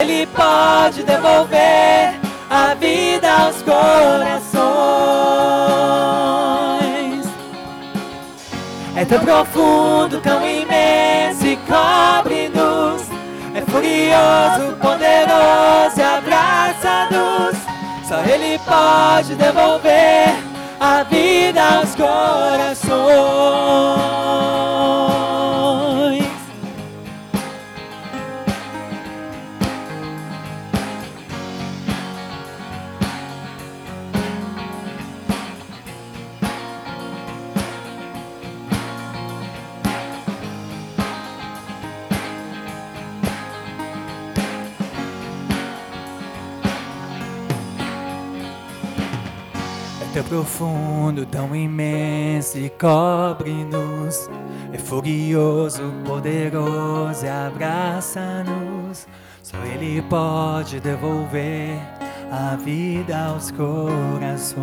Ele pode devolver a vida aos corações. É tão profundo, tão imenso e cobre-nos. É furioso, poderoso e abraça-nos. Só Ele pode devolver a vida aos corações. Profundo, tão imenso e cobre-nos. É furioso, poderoso e abraça-nos. Só Ele pode devolver a vida aos corações.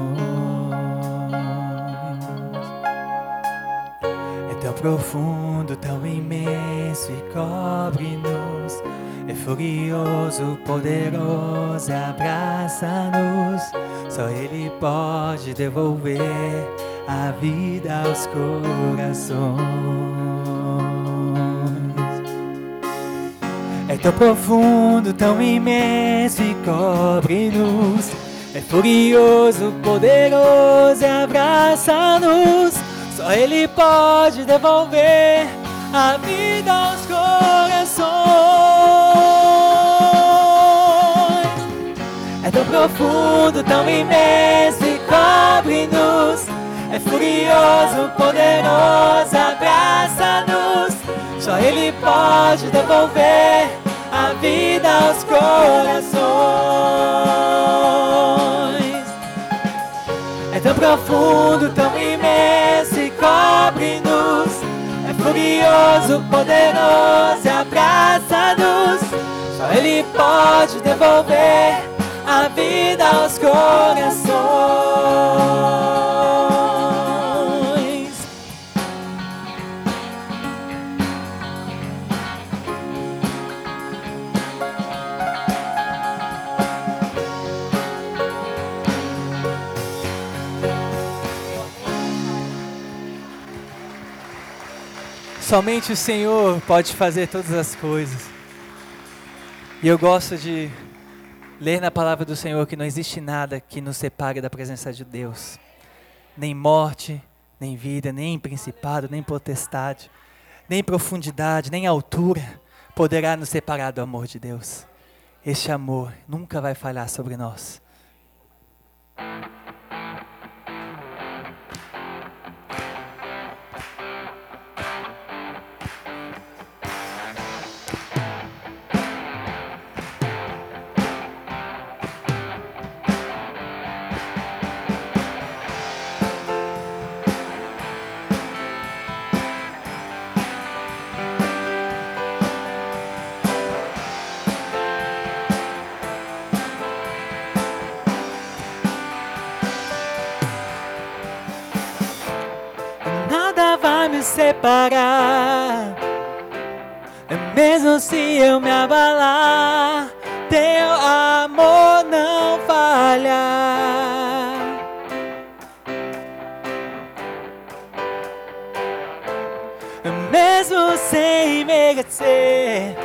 É tão profundo, tão imenso e cobre-nos. É furioso, poderoso, abraça-nos. Só Ele pode devolver a vida aos corações. É tão profundo, tão imenso e cobre-nos. É furioso, poderoso, abraça-nos. Só Ele pode devolver a vida aos corações. Tão profundo, tão imenso e cobre-nos. É furioso, poderoso, abraça-nos. Só Ele pode devolver a vida aos corações. É tão profundo, tão imenso e cobre-nos. É furioso, poderoso, abraça-nos. Só Ele pode devolver a vida aos corações. Somente o Senhor pode fazer todas as coisas. E eu gosto de ler na palavra do Senhor que não existe nada que nos separe da presença de Deus. Nem morte, nem vida, nem principado, nem potestade, nem profundidade, nem altura poderá nos separar do amor de Deus. Este amor nunca vai falhar sobre nós. Separar. Mesmo se eu me abalar, teu amor não falha. Mesmo sem merecer,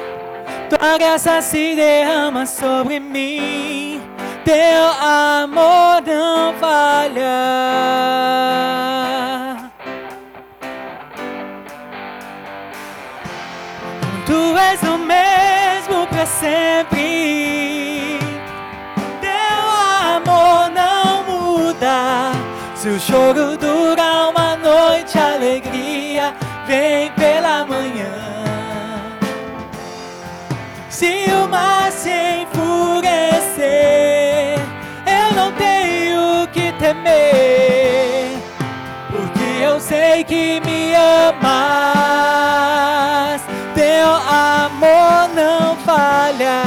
tua graça se derrama sobre mim. Teu amor não falha. Tu és o mesmo para sempre. Teu amor não muda. Se o choro dura uma noite, a alegria vem pela manhã. Se o mar se enfurecer, eu não tenho que temer, porque eu sei que me amas falha.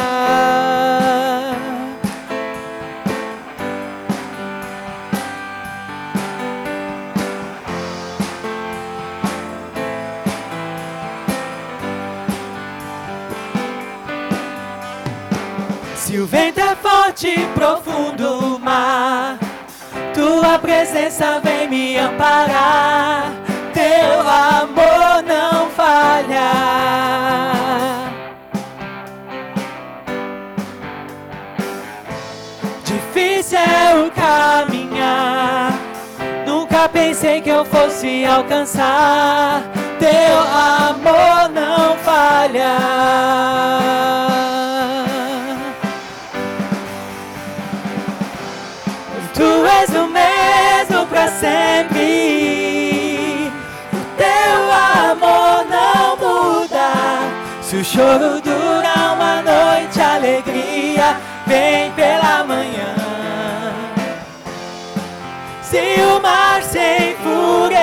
Se o vento é forte e profundo o mar, tua presença vem me amparar. Teu amor não falha. Pensei que eu fosse alcançar. Teu amor não falha. Tu és o mesmo para sempre. O teu amor não muda. Se o choro dura uma noite, alegria vem pela manhã. Se o mar se enfurecer,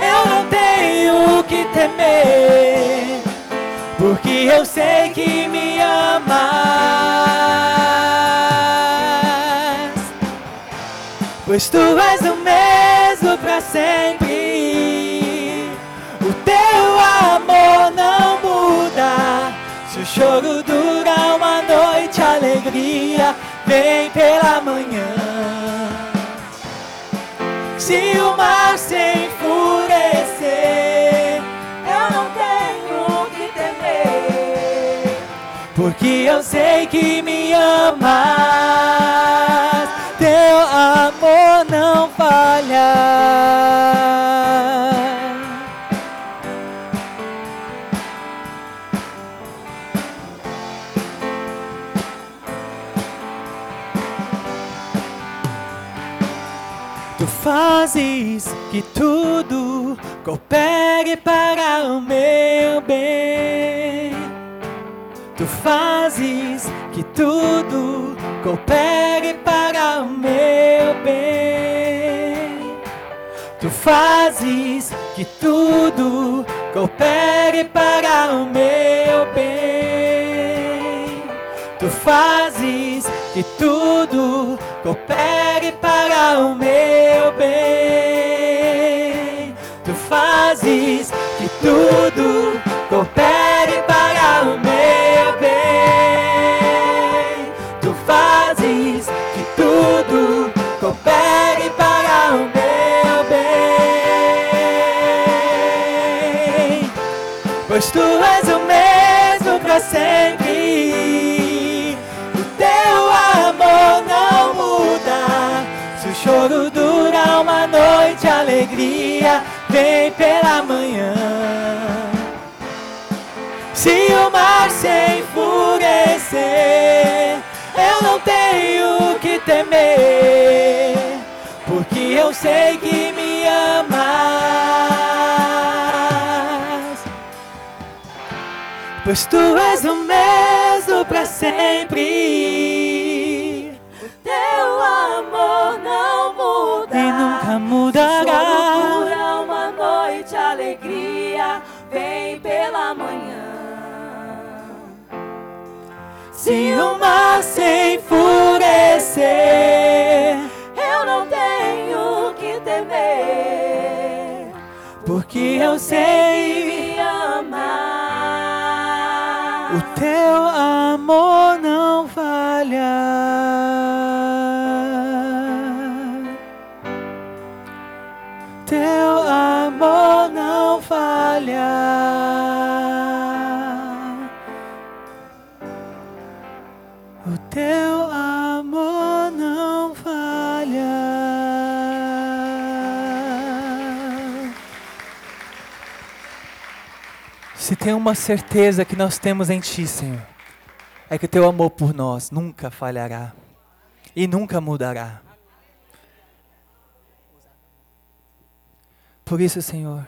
eu não tenho que temer, porque eu sei que me amas. pois tu és o mesmo para sempre. O teu amor não muda. Se o choro dura uma noite, a alegria vem pela manhã. Se o mar se enfurecer, eu não tenho que temer, porque eu sei que me amas teu amor não falha. Fazes que tudo coopere para o meu bem. Tu fazes que tudo coopere para o meu bem. Tu fazes que tudo coopere para o meu bem. Tu fazes que tudo coopere para o meu bem. Tu fazes que tudo coopere para o meu bem. Tu fazes que tudo coopere para o meu bem. Pois tu és o mesmo para sempre. Alegria vem pela manhã. Se o mar se enfurecer, eu não tenho que temer, porque eu sei que me amas. Pois tu és o mesmo para sempre. Mudará. Dura uma noite, alegria vem pela manhã. Se o mar se enfurecer, eu não tenho que temer, porque eu sei me amar. O teu amor não falha. Teu amor não falha. Se tem uma certeza que nós temos em Ti, Senhor, é que Teu amor por nós nunca falhará e nunca mudará. Por isso, Senhor,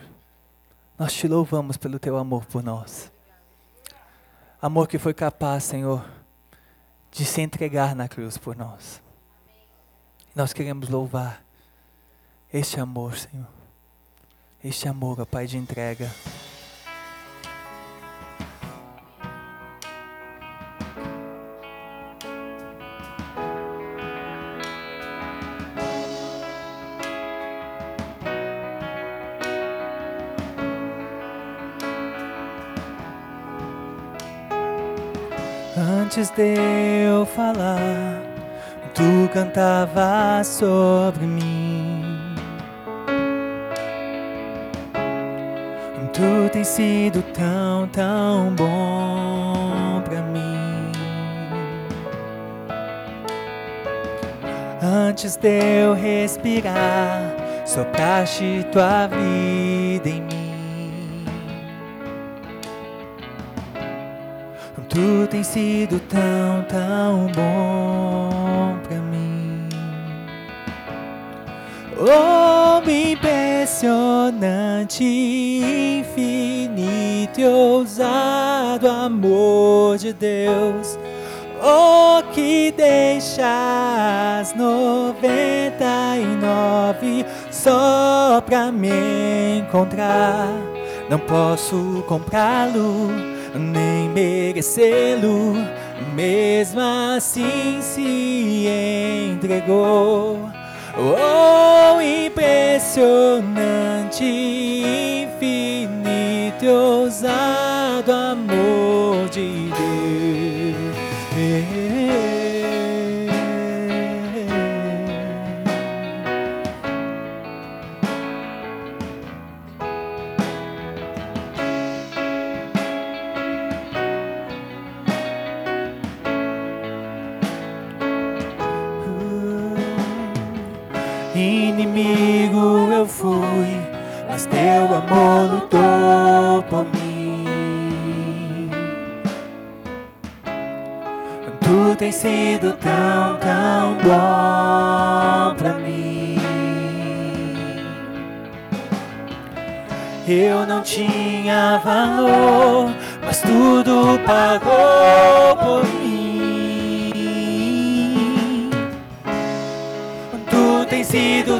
nós te louvamos pelo Teu amor por nós. Amor que foi capaz, Senhor, de se entregar na cruz por nós. Nós queremos louvar este amor, Senhor. Este amor, ó Pai, de entrega. Antes de eu falar, tu cantava sobre mim. Tu tens sido tão, tão bom pra mim. Antes de eu respirar, sopraste tua vida Tu tens sido tão, tão bom pra mim. Oh, impressionante, infinito e ousado amor de Deus. Oh, que deixas noventa e nove só pra me encontrar. Não posso comprá-lo, nem merecê-lo. Mesmo assim se entregou. Oh, impressionante, infinito ousado amor de Deus. Mas teu amor lutou por mim. Tu tens sido tão, tão bom pra mim. Eu não tinha valor, mas tudo pagou por mim. Tu tens sido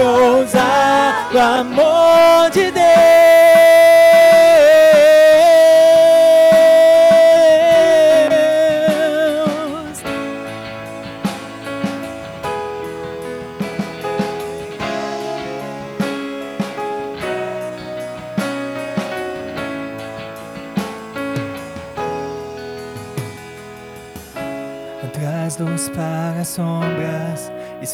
ousado amor de Deus. Traz luz para sombras,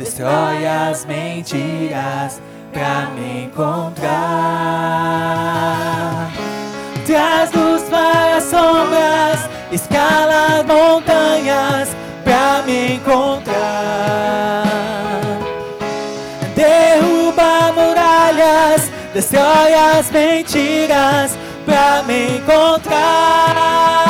destrói as mentiras pra me encontrar. Traz luz para as sombras, escala montanhas pra me encontrar. Derruba muralhas, destrói as mentiras pra me encontrar.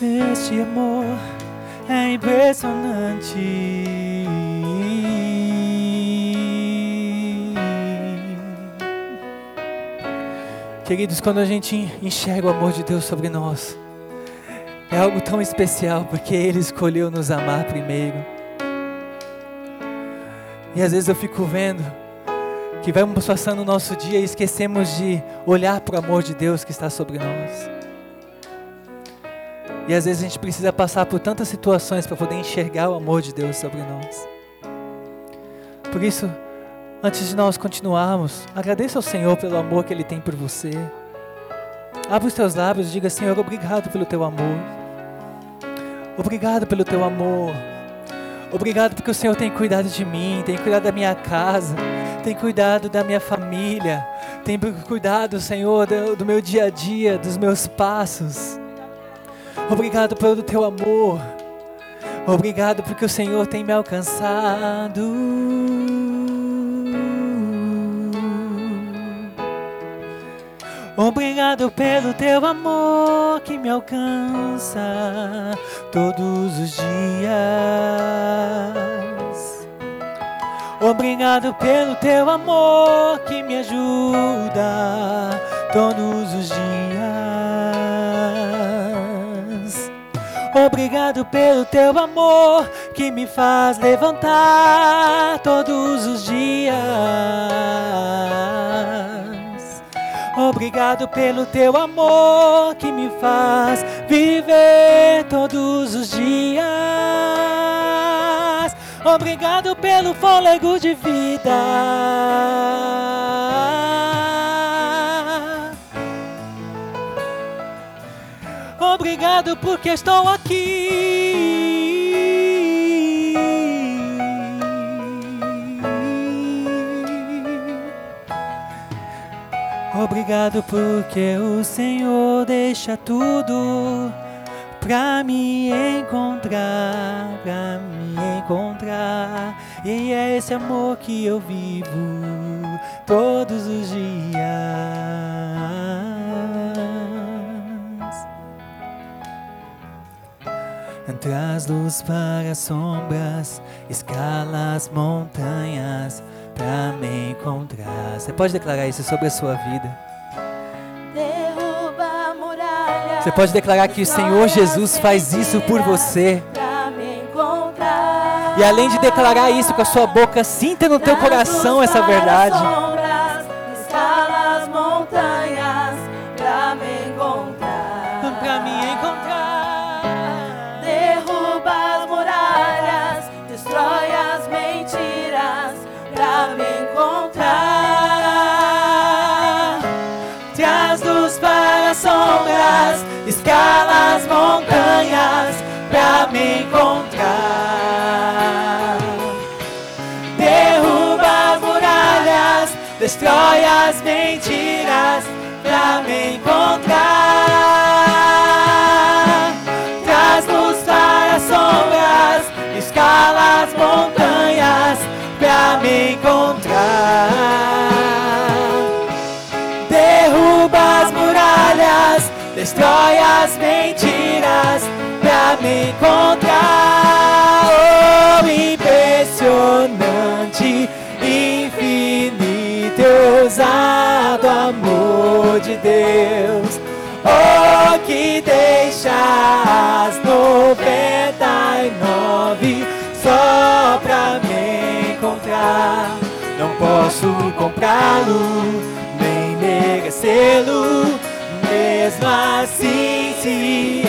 Este amor é impressionante. Queridos, quando a gente enxerga o amor de Deus sobre nós, é algo tão especial porque Ele escolheu nos amar primeiro. E às vezes eu fico vendo que vamos passando o nosso dia e esquecemos de olhar para o amor de Deus que está sobre nós. E às vezes a gente precisa passar por tantas situações para poder enxergar o amor de Deus sobre nós. Por isso, Antes de nós continuarmos, agradeça ao Senhor pelo amor que Ele tem por você. Abra os teus lábios e diga: Senhor, obrigado pelo teu amor. Obrigado pelo teu amor. Obrigado porque o Senhor tem cuidado de mim, tem cuidado da minha casa, tem cuidado da minha família, tem cuidado, Senhor, do, do meu dia a dia, dos meus passos. Obrigado pelo teu amor. Obrigado porque o Senhor tem me alcançado. Obrigado pelo teu amor que me alcança todos os dias. Obrigado pelo teu amor que me ajuda todos os dias. Obrigado pelo teu amor que me faz levantar todos os dias. Obrigado pelo teu amor que me faz viver todos os dias. Obrigado pelo fôlego de vida. Obrigado porque estou aqui. Obrigado porque o Senhor deixa tudo pra me encontrar, pra me encontrar. E é esse amor que eu vivo todos os dias. Traz luz para as sombras, escala as montanhas para me encontrar. Você pode declarar isso sobre a sua vida. Muralhas. Você pode declarar que o Senhor Jesus faz isso por você. E além de declarar isso com a sua boca, sinta no teu coração essa verdade. Destrói as mentiras pra me encontrar. Traz luz para as sombras, escala as montanhas pra me encontrar. destrói as mentiras pra me encontrar. Oh, impressionante, ousado amor de Deus. Oh, que deixa as noventa e nove só pra me encontrar. Não posso comprá-lo, nem merecê-lo mesmo assim se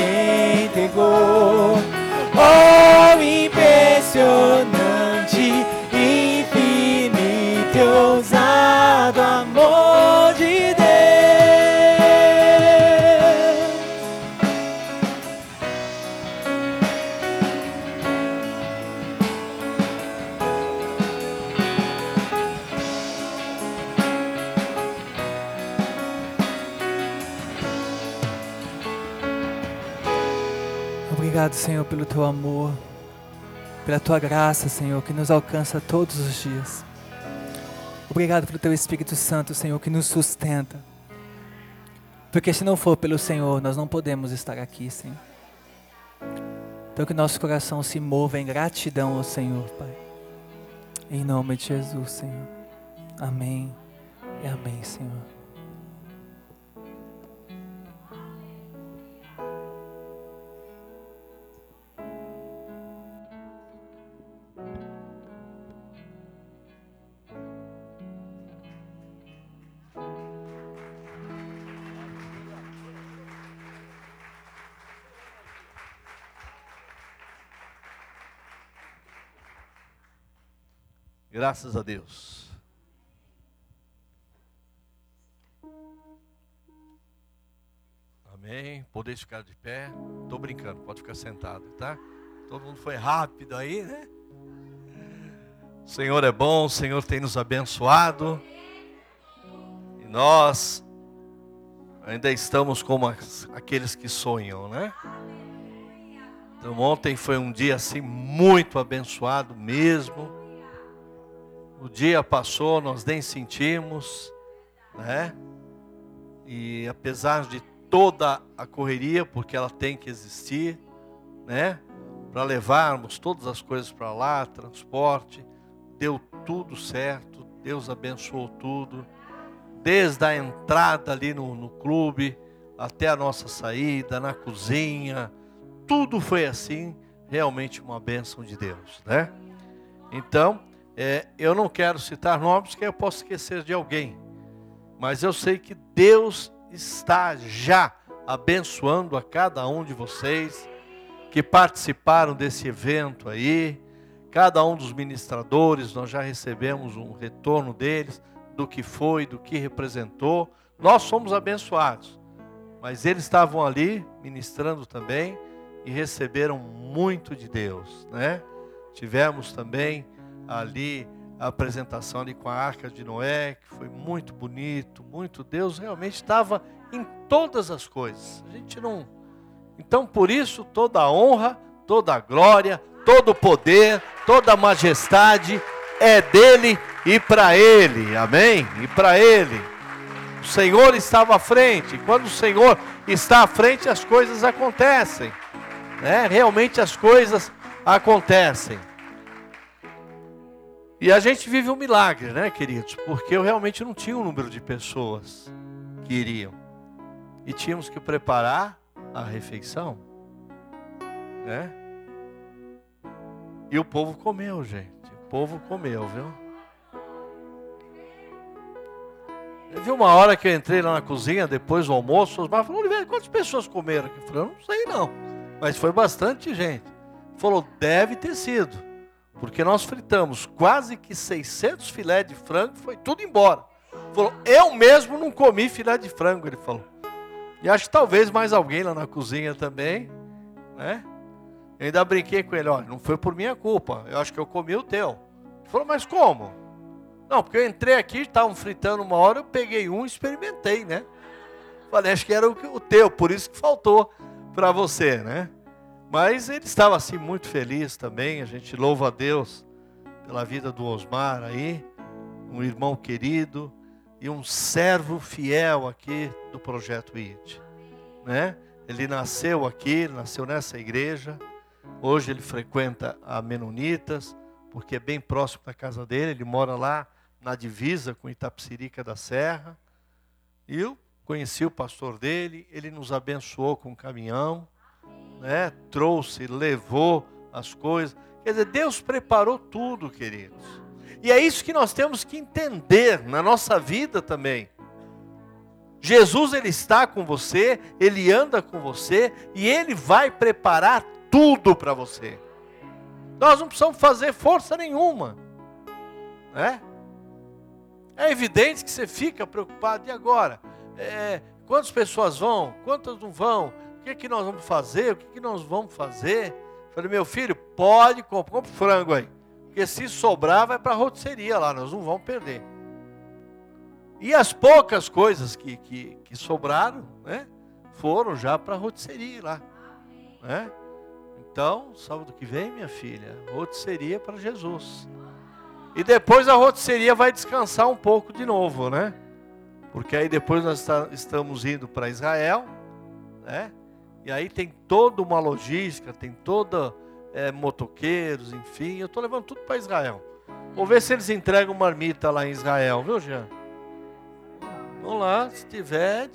entregou. Oh, impressionante, Obrigado, Senhor, pelo teu amor, pela tua graça, Senhor, que nos alcança todos os dias. Obrigado pelo teu Espírito Santo, Senhor, que nos sustenta. Porque se não for pelo Senhor, nós não podemos estar aqui, Senhor. Então que nosso coração se mova em gratidão ao Senhor, Pai. Em nome de Jesus, Senhor. Amém. E amém, Senhor. Graças a Deus. Amém. Poder ficar de pé. Estou brincando, pode ficar sentado, tá? Todo mundo foi rápido aí, né? O Senhor é bom, o Senhor tem nos abençoado. E nós ainda estamos como aqueles que sonham, né? Então ontem foi um dia assim muito abençoado mesmo. O dia passou, nós nem sentimos, né? E apesar de toda a correria, porque ela tem que existir, né? Para levarmos todas as coisas para lá, transporte, deu tudo certo, Deus abençoou tudo, desde a entrada ali no, no clube até a nossa saída, na cozinha, tudo foi assim, realmente uma bênção de Deus, né? Então, é, eu não quero citar nomes, que eu posso esquecer de alguém. Mas eu sei que Deus está já abençoando a cada um de vocês que participaram desse evento aí. Cada um dos ministradores, nós já recebemos um retorno deles, do que foi, do que representou. Nós somos abençoados, mas eles estavam ali ministrando também e receberam muito de Deus, né? Tivemos também ali a apresentação ali com a arca de Noé, que foi muito bonito, muito Deus realmente estava em todas as coisas. A gente não Então por isso toda a honra, toda a glória, todo o poder, toda a majestade é dele e para ele. Amém? E para ele. O Senhor estava à frente. Quando o Senhor está à frente, as coisas acontecem. Né? Realmente as coisas acontecem. E a gente vive um milagre, né, queridos? Porque eu realmente não tinha o um número de pessoas que iriam. E tínhamos que preparar a refeição, né? E o povo comeu, gente. O povo comeu, viu? Vi uma hora que eu entrei lá na cozinha, depois do almoço, os falaram, Oliveira, quantas pessoas comeram? Eu falei, eu não sei não. Mas foi bastante gente. Falou, deve ter sido. Porque nós fritamos quase que 600 filé de frango, foi tudo embora. Falou, eu mesmo não comi filé de frango, ele falou. E acho que talvez mais alguém lá na cozinha também, né? Eu ainda brinquei com ele, olha, não foi por minha culpa, eu acho que eu comi o teu. Ele falou, mas como? Não, porque eu entrei aqui, estavam fritando uma hora, eu peguei um e experimentei, né? Falei, acho que era o teu, por isso que faltou para você, né? Mas ele estava assim muito feliz também. A gente louva a Deus pela vida do Osmar aí, um irmão querido e um servo fiel aqui do projeto IT, né? Ele nasceu aqui, nasceu nessa igreja. Hoje ele frequenta a Menonitas, porque é bem próximo da casa dele. Ele mora lá na divisa com Itapsirica da Serra. E eu conheci o pastor dele, ele nos abençoou com um caminhão né, trouxe, levou as coisas. Quer dizer, Deus preparou tudo, queridos. E é isso que nós temos que entender na nossa vida também. Jesus ele está com você, ele anda com você e ele vai preparar tudo para você. Nós não precisamos fazer força nenhuma, né? É evidente que você fica preocupado e agora, é, quantas pessoas vão, quantas não vão? Que, que nós vamos fazer? O que, que nós vamos fazer? Falei, meu filho, pode comprar, compra frango aí. Porque se sobrar, vai para a rotisseria lá, nós não vamos perder. E as poucas coisas que, que, que sobraram, né, foram já para a rotisseria lá. Né? Então, sábado que vem, minha filha, rotisseria para Jesus. E depois a rotisseria vai descansar um pouco de novo, né? Porque aí depois nós estamos indo para Israel, né? E aí tem toda uma logística, tem toda é, motoqueiros, enfim. Eu estou levando tudo para Israel. Vou ver se eles entregam marmita lá em Israel, viu, Jean? Vamos lá, se tiver,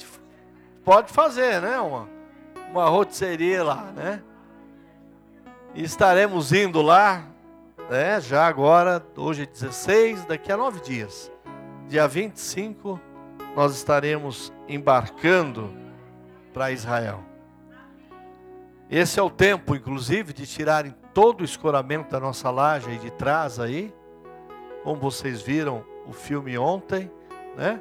pode fazer, né? Uma, uma rotisserie lá, né? E estaremos indo lá, né? Já agora, hoje é 16, daqui a nove dias. Dia 25, nós estaremos embarcando para Israel. Esse é o tempo, inclusive, de tirarem todo o escoramento da nossa laje aí de trás aí. Como vocês viram o filme ontem, né?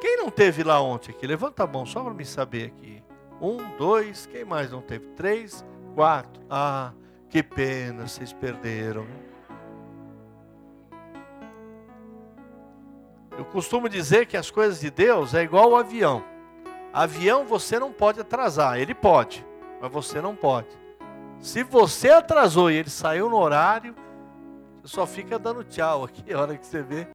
Quem não teve lá ontem aqui? Levanta a mão só para me saber aqui. Um, dois, quem mais não teve? Três, quatro. Ah, que pena, vocês perderam. Eu costumo dizer que as coisas de Deus é igual o avião. Avião você não pode atrasar, ele pode, mas você não pode. Se você atrasou e ele saiu no horário, você só fica dando tchau aqui a hora que você vê.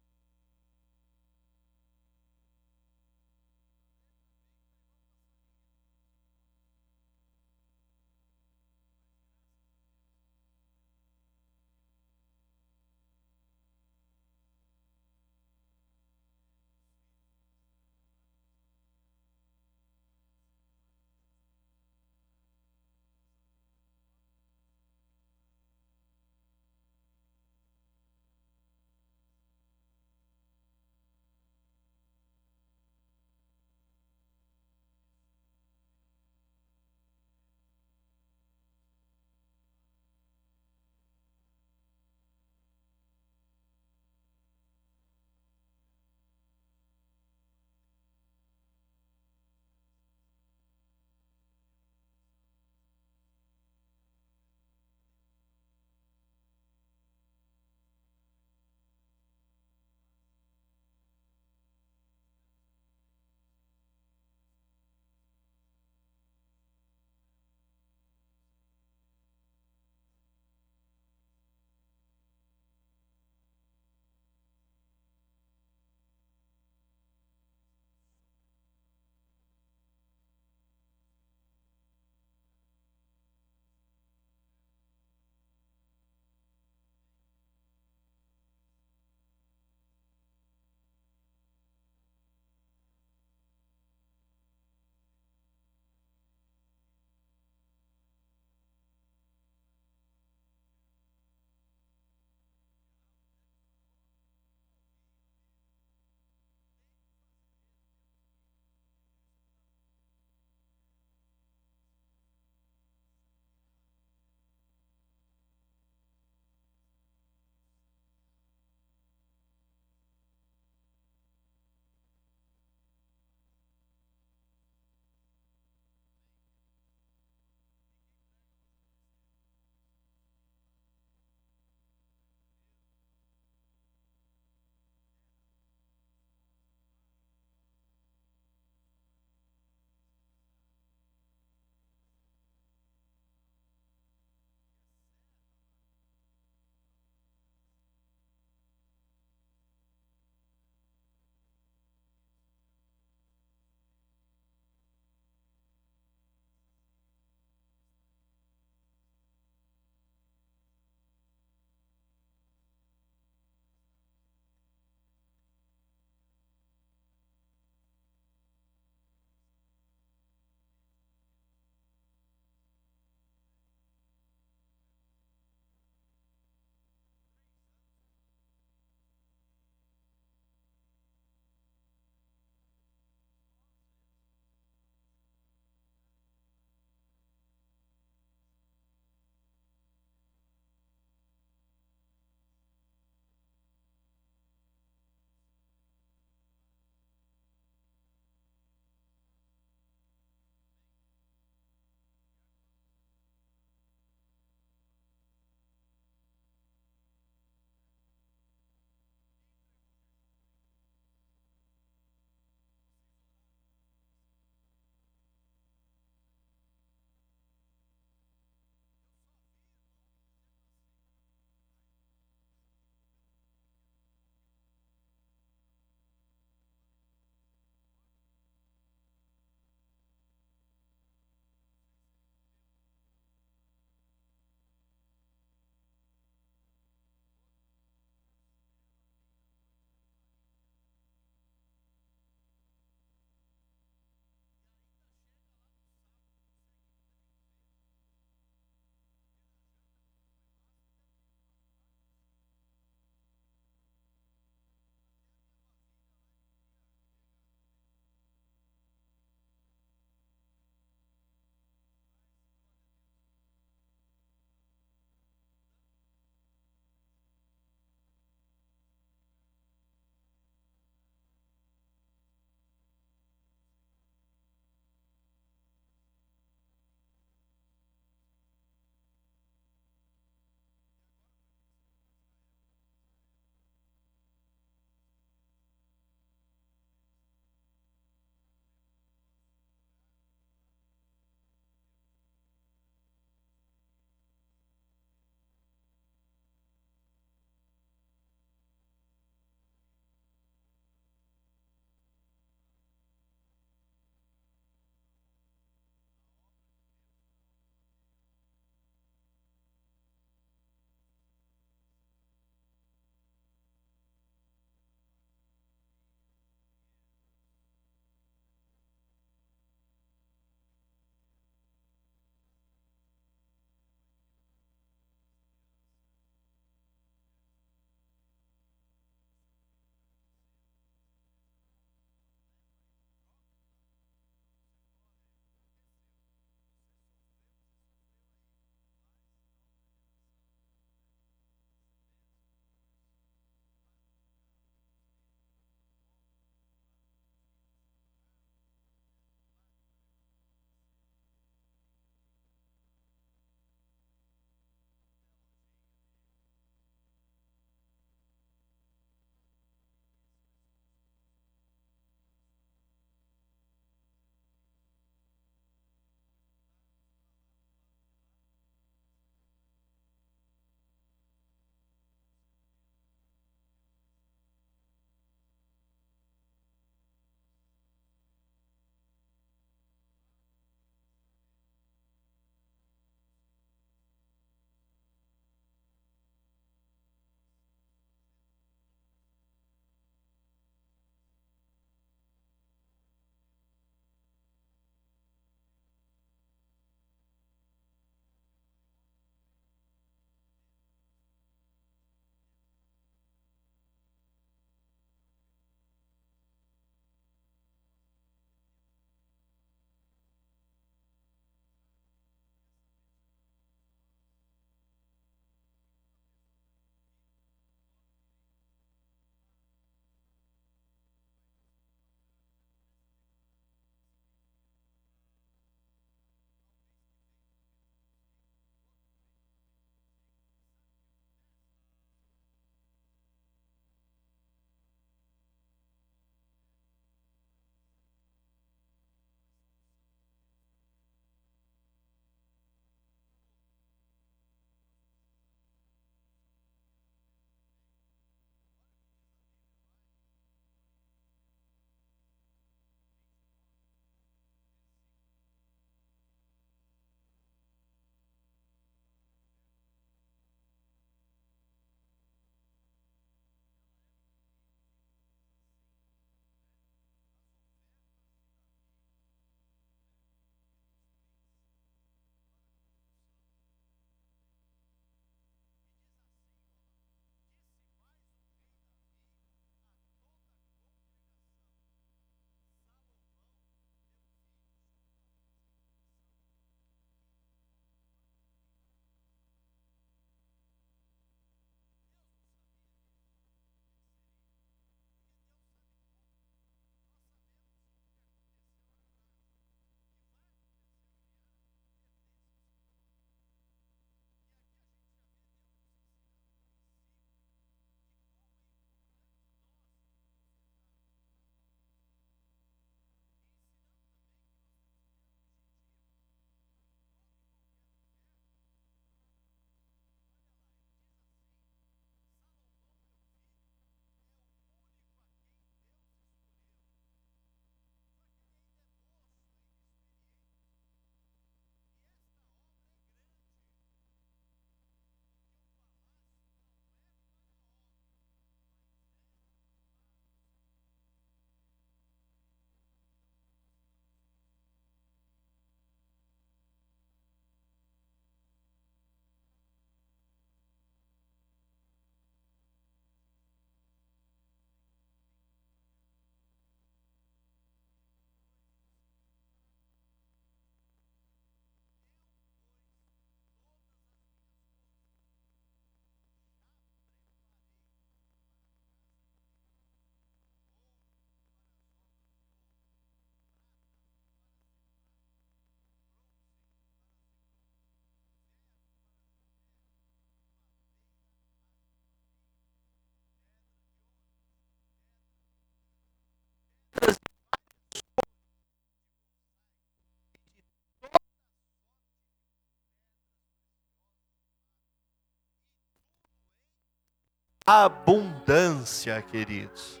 Abundância, queridos.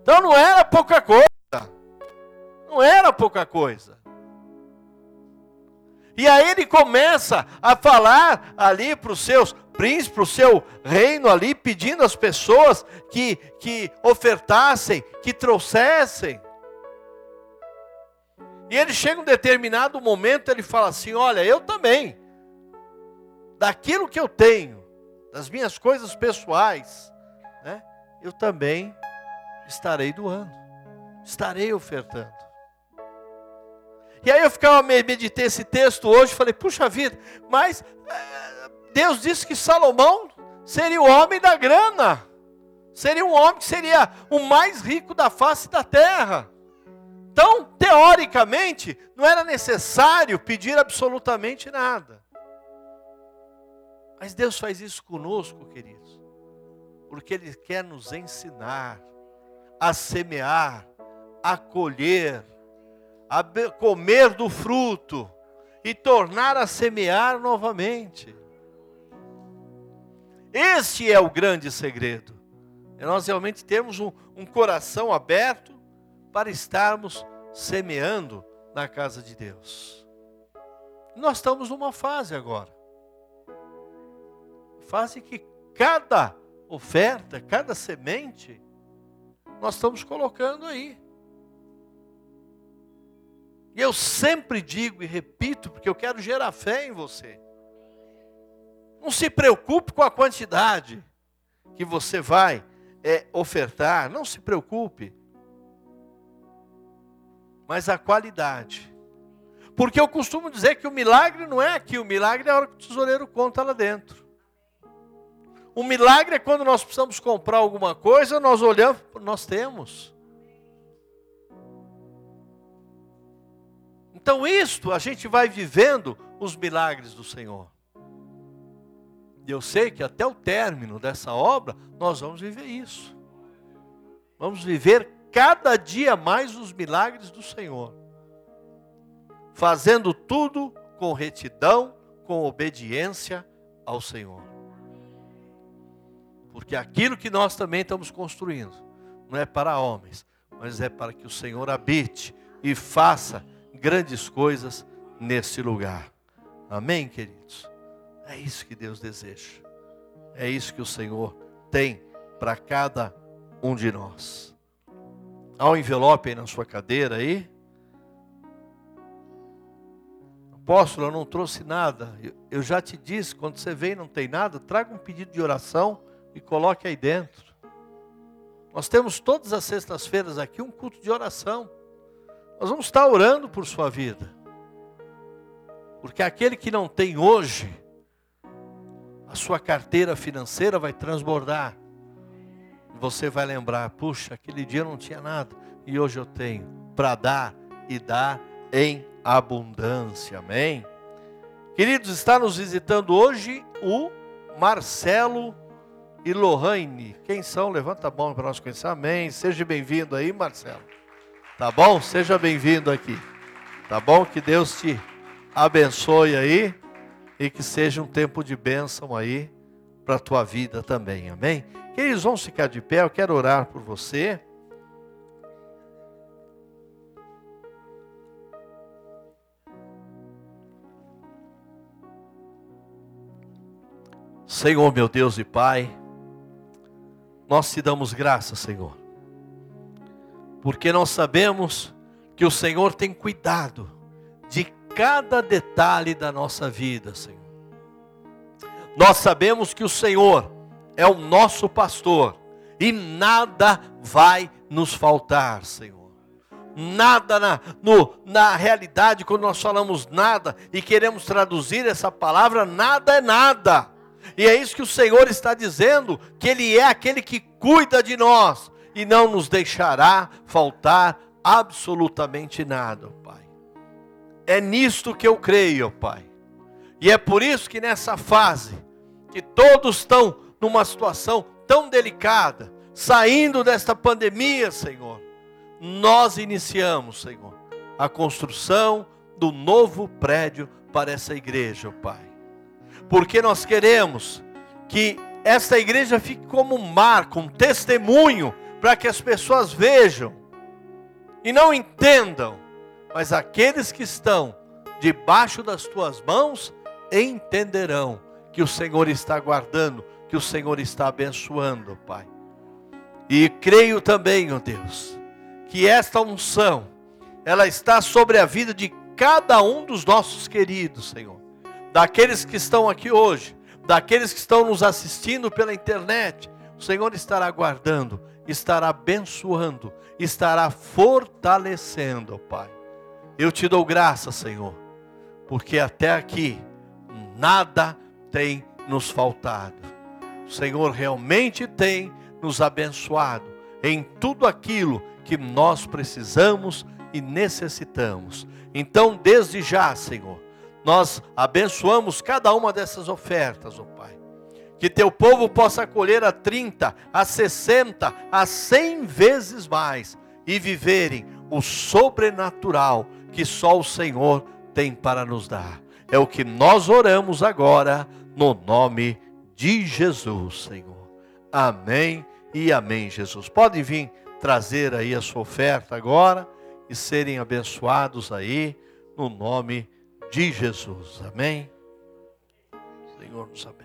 Então não era pouca coisa. Não era pouca coisa. E aí ele começa a falar ali para os seus príncipes, para o seu reino ali, pedindo às pessoas que, que ofertassem, que trouxessem. E ele chega um determinado momento, ele fala assim: Olha, eu também, daquilo que eu tenho, das minhas coisas pessoais, né, eu também estarei doando, estarei ofertando. E aí eu ficava, meditei esse texto hoje, falei, puxa vida, mas é, Deus disse que Salomão seria o homem da grana, seria um homem que seria o mais rico da face da terra. Então, teoricamente, não era necessário pedir absolutamente nada. Mas Deus faz isso conosco, queridos, porque Ele quer nos ensinar a semear, a colher, a comer do fruto e tornar a semear novamente. Este é o grande segredo. É nós realmente temos um, um coração aberto para estarmos semeando na casa de Deus. Nós estamos numa fase agora fase que cada oferta, cada semente, nós estamos colocando aí. E eu sempre digo e repito, porque eu quero gerar fé em você. Não se preocupe com a quantidade que você vai é, ofertar, não se preocupe. Mas a qualidade. Porque eu costumo dizer que o milagre não é aqui, o milagre é a hora que o tesoureiro conta lá dentro. O milagre é quando nós precisamos comprar alguma coisa, nós olhamos, nós temos. Então, isto a gente vai vivendo os milagres do Senhor. E eu sei que até o término dessa obra, nós vamos viver isso. Vamos viver cada dia mais os milagres do Senhor. Fazendo tudo com retidão, com obediência ao Senhor. Porque aquilo que nós também estamos construindo não é para homens, mas é para que o Senhor habite e faça grandes coisas nesse lugar. Amém, queridos? É isso que Deus deseja. É isso que o Senhor tem para cada um de nós. Há um envelope aí na sua cadeira aí. Apóstolo, eu não trouxe nada. Eu já te disse, quando você vem não tem nada, traga um pedido de oração e coloque aí dentro. Nós temos todas as sextas-feiras aqui um culto de oração. Nós vamos estar orando por sua vida. Porque aquele que não tem hoje, a sua carteira financeira vai transbordar. Você vai lembrar, puxa, aquele dia eu não tinha nada e hoje eu tenho para dar e dar em abundância. Amém. Queridos, está nos visitando hoje o Marcelo e Lohane. Quem são? Levanta a mão para nós conhecer. Amém. Seja bem-vindo aí, Marcelo. Tá bom? Seja bem-vindo aqui. Tá bom? Que Deus te abençoe aí e que seja um tempo de bênção aí para a tua vida também. Amém? Queridos, vamos ficar de pé. Eu quero orar por você. Senhor, meu Deus e Pai, nós te damos graça, Senhor, porque nós sabemos que o Senhor tem cuidado de cada detalhe da nossa vida, Senhor. Nós sabemos que o Senhor é o nosso pastor e nada vai nos faltar, Senhor. Nada na, no, na realidade, quando nós falamos nada e queremos traduzir essa palavra, nada é nada. E é isso que o Senhor está dizendo, que Ele é aquele que cuida de nós e não nos deixará faltar absolutamente nada, Pai. É nisto que eu creio, Pai. E é por isso que nessa fase, que todos estão numa situação tão delicada, saindo desta pandemia, Senhor, nós iniciamos, Senhor, a construção do novo prédio para essa igreja, Pai porque nós queremos que esta igreja fique como um marco, um testemunho, para que as pessoas vejam e não entendam, mas aqueles que estão debaixo das tuas mãos entenderão que o Senhor está guardando, que o Senhor está abençoando, Pai. E creio também, ó oh Deus, que esta unção, ela está sobre a vida de cada um dos nossos queridos, Senhor. Daqueles que estão aqui hoje, daqueles que estão nos assistindo pela internet, o Senhor estará guardando, estará abençoando, estará fortalecendo, Pai. Eu te dou graça, Senhor, porque até aqui nada tem nos faltado. O Senhor realmente tem nos abençoado em tudo aquilo que nós precisamos e necessitamos. Então, desde já, Senhor, nós abençoamos cada uma dessas ofertas, ó oh Pai. Que teu povo possa colher a 30, a 60, a 100 vezes mais e viverem o sobrenatural que só o Senhor tem para nos dar. É o que nós oramos agora, no nome de Jesus, Senhor. Amém e amém, Jesus. Podem vir trazer aí a sua oferta agora e serem abençoados aí, no nome de Jesus. Amém. Senhor nos abençoe.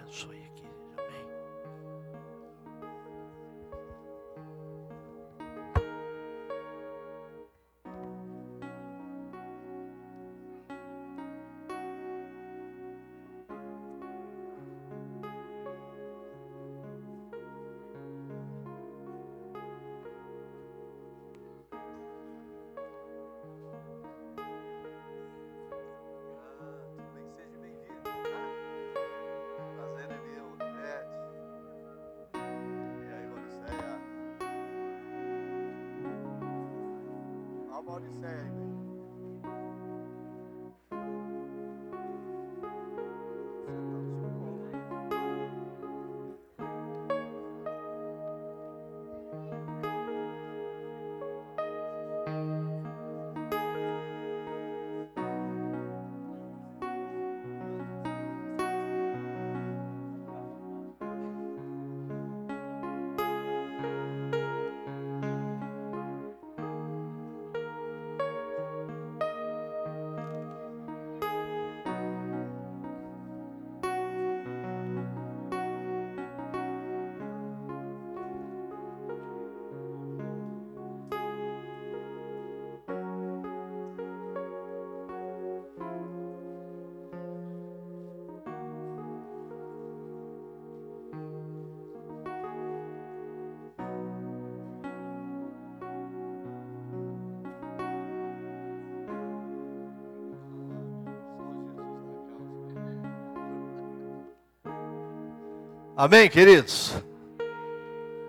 Amém, queridos?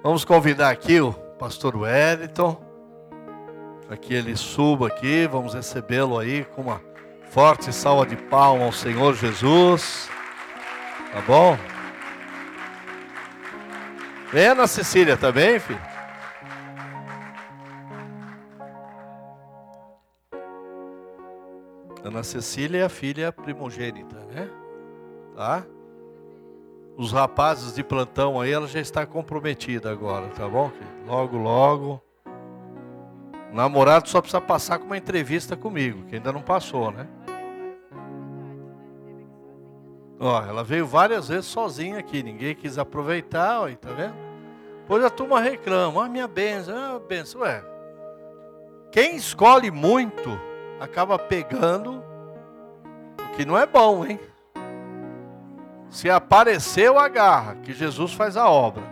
Vamos convidar aqui o pastor Wellington, para que ele suba aqui, vamos recebê-lo aí com uma forte salva de palmas ao Senhor Jesus. Tá bom? Vem Ana Cecília também, filho. Ana Cecília é a filha primogênita, né? Tá? Os rapazes de plantão aí, ela já está comprometida agora, tá bom? Logo, logo. O namorado só precisa passar com uma entrevista comigo, que ainda não passou, né? Ó, ela veio várias vezes sozinha aqui, ninguém quis aproveitar, ó, tá vendo? Depois a turma reclama, ah, minha benção, ah, benção, ué. Quem escolhe muito acaba pegando o que não é bom, hein? Se apareceu, agarra, que Jesus faz a obra.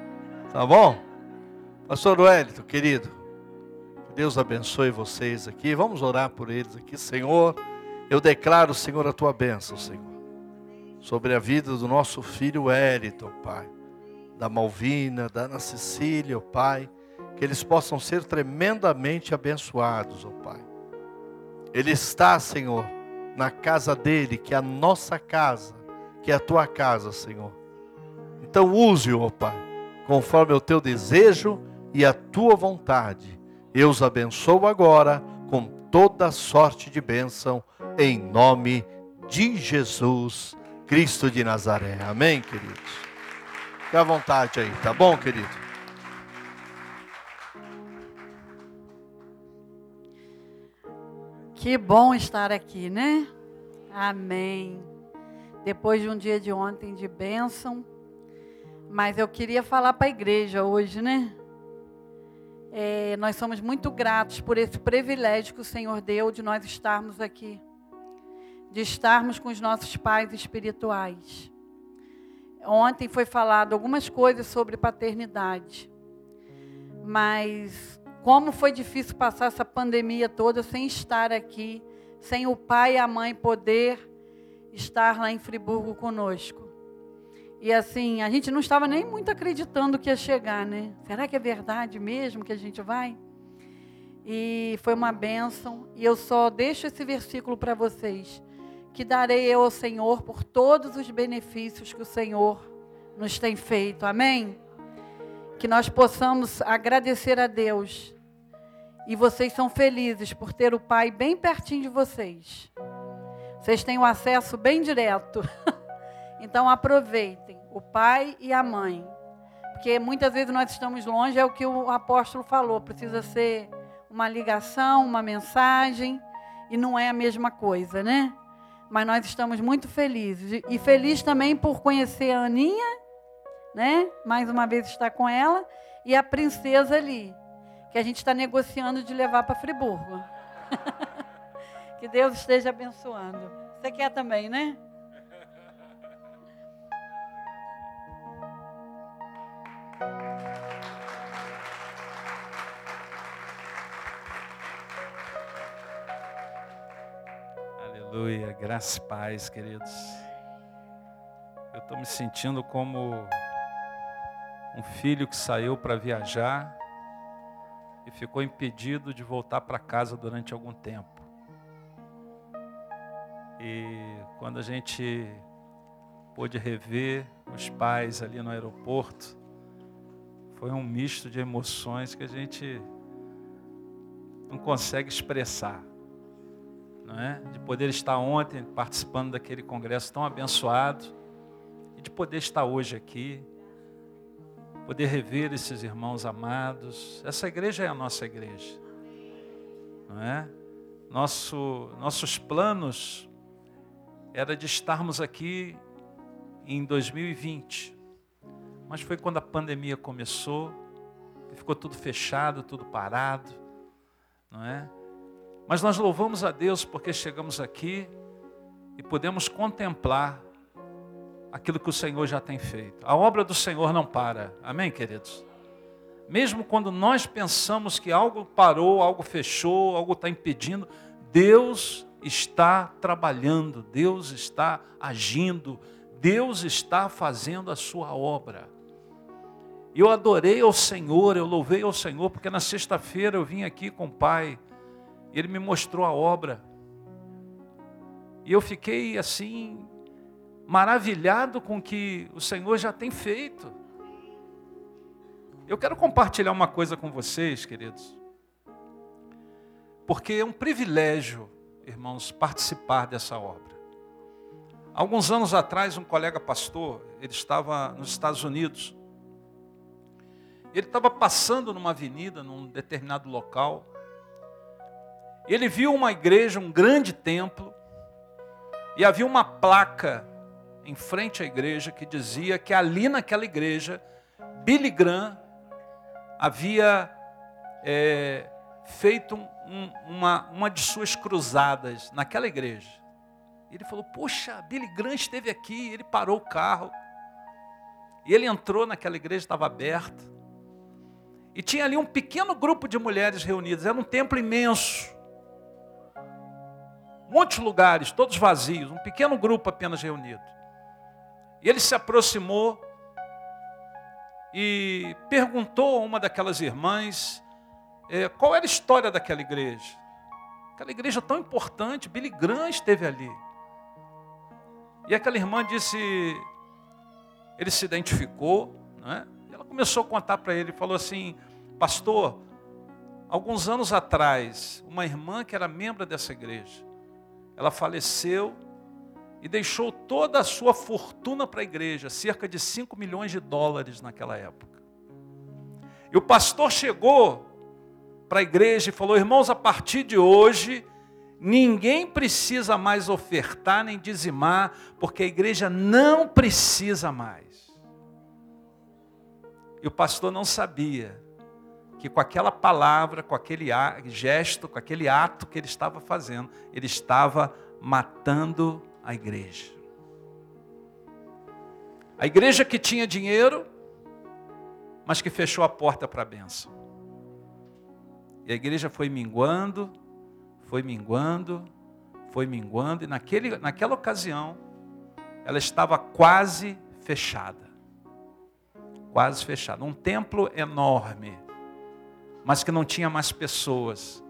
Tá bom? Pastor Wellington, querido, que Deus abençoe vocês aqui. Vamos orar por eles aqui, Senhor. Eu declaro, Senhor, a tua bênção, Senhor, sobre a vida do nosso filho Wellington, Pai, da Malvina, da Ana Cecília, Pai, que eles possam ser tremendamente abençoados, ó Pai. Ele está, Senhor, na casa dele, que é a nossa casa que é a tua casa, Senhor. Então use-o, ó Pai, conforme o teu desejo e a tua vontade. Eu os abençoo agora com toda sorte de bênção, em nome de Jesus Cristo de Nazaré. Amém, queridos? Fique à vontade aí, tá bom, querido? Que bom estar aqui, né? Amém. Depois de um dia de ontem de bênção, mas eu queria falar para a igreja hoje, né? É, nós somos muito gratos por esse privilégio que o Senhor deu de nós estarmos aqui, de estarmos com os nossos pais espirituais. Ontem foi falado algumas coisas sobre paternidade, mas como foi difícil passar essa pandemia toda sem estar aqui, sem o pai e a mãe poder estar lá em Friburgo conosco. E assim, a gente não estava nem muito acreditando que ia chegar, né? Será que é verdade mesmo que a gente vai? E foi uma bênção. E eu só deixo esse versículo para vocês. Que darei eu ao Senhor por todos os benefícios que o Senhor nos tem feito. Amém? Que nós possamos agradecer a Deus. E vocês são felizes por ter o Pai bem pertinho de vocês. Vocês têm o acesso bem direto. Então aproveitem o pai e a mãe. Porque muitas vezes nós estamos longe, é o que o apóstolo falou, precisa ser uma ligação, uma mensagem, e não é a mesma coisa, né? Mas nós estamos muito felizes. E feliz também por conhecer a Aninha, né? Mais uma vez estar com ela, e a princesa ali, que a gente está negociando de levar para Friburgo. que Deus esteja abençoando. Você quer também, né? Aleluia, graça e paz, queridos. Eu estou me sentindo como um filho que saiu para viajar e ficou impedido de voltar para casa durante algum tempo. E quando a gente pôde rever os pais ali no aeroporto, foi um misto de emoções que a gente não consegue expressar não é? de poder estar ontem participando daquele congresso tão abençoado e de poder estar hoje aqui, poder rever esses irmãos amados. Essa igreja é a nossa igreja, não é? Nosso, nossos planos era de estarmos aqui em 2020, mas foi quando a pandemia começou, ficou tudo fechado, tudo parado, não é? Mas nós louvamos a Deus porque chegamos aqui e podemos contemplar aquilo que o Senhor já tem feito. A obra do Senhor não para. Amém, queridos? Mesmo quando nós pensamos que algo parou, algo fechou, algo está impedindo, Deus está trabalhando, Deus está agindo, Deus está fazendo a sua obra. Eu adorei ao Senhor, eu louvei ao Senhor, porque na sexta-feira eu vim aqui com o Pai ele me mostrou a obra. E eu fiquei assim, maravilhado com o que o Senhor já tem feito. Eu quero compartilhar uma coisa com vocês, queridos. Porque é um privilégio, irmãos, participar dessa obra. Alguns anos atrás, um colega pastor, ele estava nos Estados Unidos. Ele estava passando numa avenida, num determinado local, ele viu uma igreja, um grande templo, e havia uma placa em frente à igreja que dizia que ali naquela igreja, Billy Graham havia é, feito um, uma, uma de suas cruzadas naquela igreja. Ele falou: Poxa, Billy Graham esteve aqui. Ele parou o carro. E ele entrou naquela igreja, estava aberta. E tinha ali um pequeno grupo de mulheres reunidas. Era um templo imenso muitos lugares, todos vazios, um pequeno grupo apenas reunido. E ele se aproximou e perguntou a uma daquelas irmãs é, qual era a história daquela igreja. Aquela igreja tão importante, Billy Graham esteve ali. E aquela irmã disse, ele se identificou, né? e ela começou a contar para ele, falou assim, pastor, alguns anos atrás, uma irmã que era membro dessa igreja, ela faleceu e deixou toda a sua fortuna para a igreja, cerca de 5 milhões de dólares naquela época. E o pastor chegou para a igreja e falou: irmãos, a partir de hoje, ninguém precisa mais ofertar nem dizimar, porque a igreja não precisa mais. E o pastor não sabia que com aquela palavra, com aquele gesto, com aquele ato que ele estava fazendo, ele estava matando a igreja. A igreja que tinha dinheiro, mas que fechou a porta para a bênção. E a igreja foi minguando, foi minguando, foi minguando, e naquele, naquela ocasião, ela estava quase fechada. Quase fechada. Um templo enorme, mas que não tinha mais pessoas,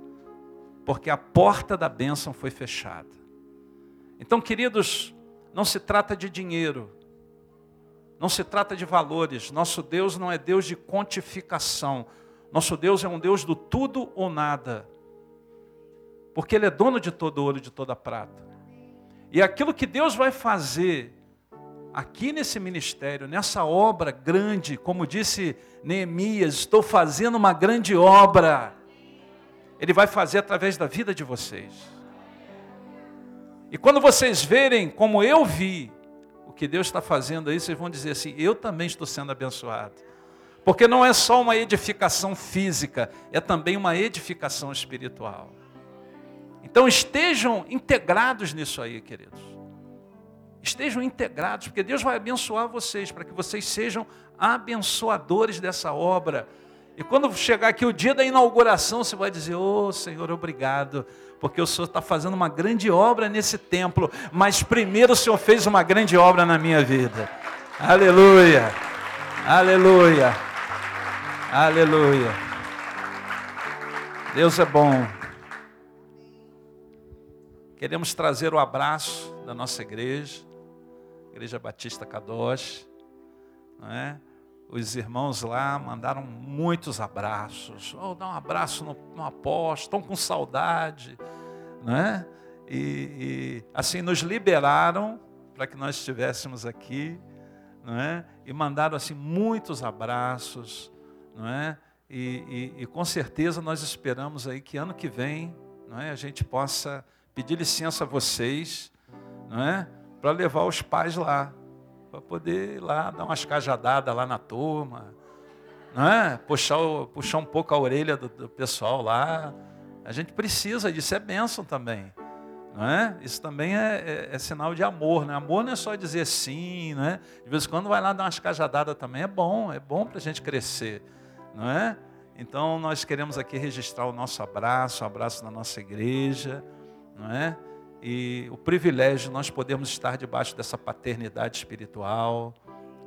porque a porta da bênção foi fechada. Então, queridos, não se trata de dinheiro, não se trata de valores. Nosso Deus não é Deus de quantificação. Nosso Deus é um Deus do tudo ou nada. Porque Ele é dono de todo ouro e de toda prata. E aquilo que Deus vai fazer aqui nesse ministério, nessa obra grande, como disse Neemias, estou fazendo uma grande obra. Ele vai fazer através da vida de vocês. E quando vocês verem como eu vi o que Deus está fazendo aí, vocês vão dizer assim: eu também estou sendo abençoado. Porque não é só uma edificação física, é também uma edificação espiritual. Então estejam integrados nisso aí, queridos. Estejam integrados, porque Deus vai abençoar vocês, para que vocês sejam abençoadores dessa obra. E quando chegar aqui o dia da inauguração, você vai dizer: Ô oh, Senhor, obrigado, porque o Senhor está fazendo uma grande obra nesse templo, mas primeiro o Senhor fez uma grande obra na minha vida. Aleluia, aleluia. Aleluia. Deus é bom. Queremos trazer o abraço da nossa igreja, Igreja Batista Kadosh, não é? Os irmãos lá mandaram muitos abraços. Oh, dá um abraço no, no apóstolo, estão com saudade, não é? E, e assim nos liberaram para que nós estivéssemos aqui, não é? E mandaram assim muitos abraços não é? E, e, e, com certeza nós esperamos aí que ano que vem, não é? A gente possa pedir licença a vocês, não é? Para levar os pais lá, para poder ir lá dar umas cajadadas lá na turma, não é? Puxar, puxar um pouco a orelha do, do pessoal lá. A gente precisa disso, é bênção também. Não é? Isso também é, é, é, sinal de amor. Né? Amor não é só dizer sim. Né? De vez em quando vai lá dar umas cajadadas também. É bom, é bom para a gente crescer não é? Então nós queremos aqui registrar o nosso abraço, o abraço da nossa igreja, não é? E o privilégio nós podermos estar debaixo dessa paternidade espiritual,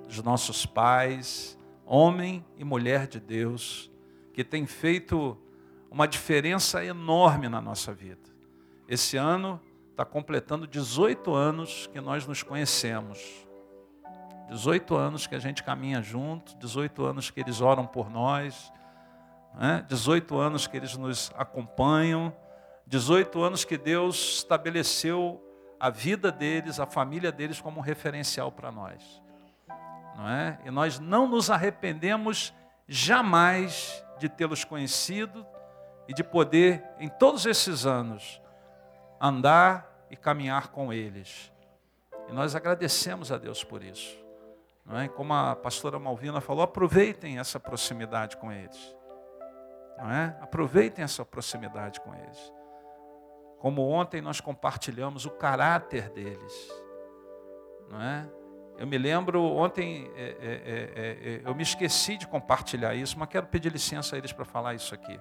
dos nossos pais, homem e mulher de Deus, que tem feito uma diferença enorme na nossa vida. Esse ano está completando 18 anos que nós nos conhecemos. 18 anos que a gente caminha junto, 18 anos que eles oram por nós, né? 18 anos que eles nos acompanham, 18 anos que Deus estabeleceu a vida deles, a família deles como um referencial para nós. Não é? E nós não nos arrependemos jamais de tê-los conhecido e de poder, em todos esses anos, andar e caminhar com eles. E nós agradecemos a Deus por isso. Não é? Como a pastora Malvina falou, aproveitem essa proximidade com eles. Não é? Aproveitem essa proximidade com eles. Como ontem nós compartilhamos o caráter deles. Não é? Eu me lembro, ontem é, é, é, é eu me esqueci de compartilhar isso, mas quero pedir licença a eles para falar isso aqui.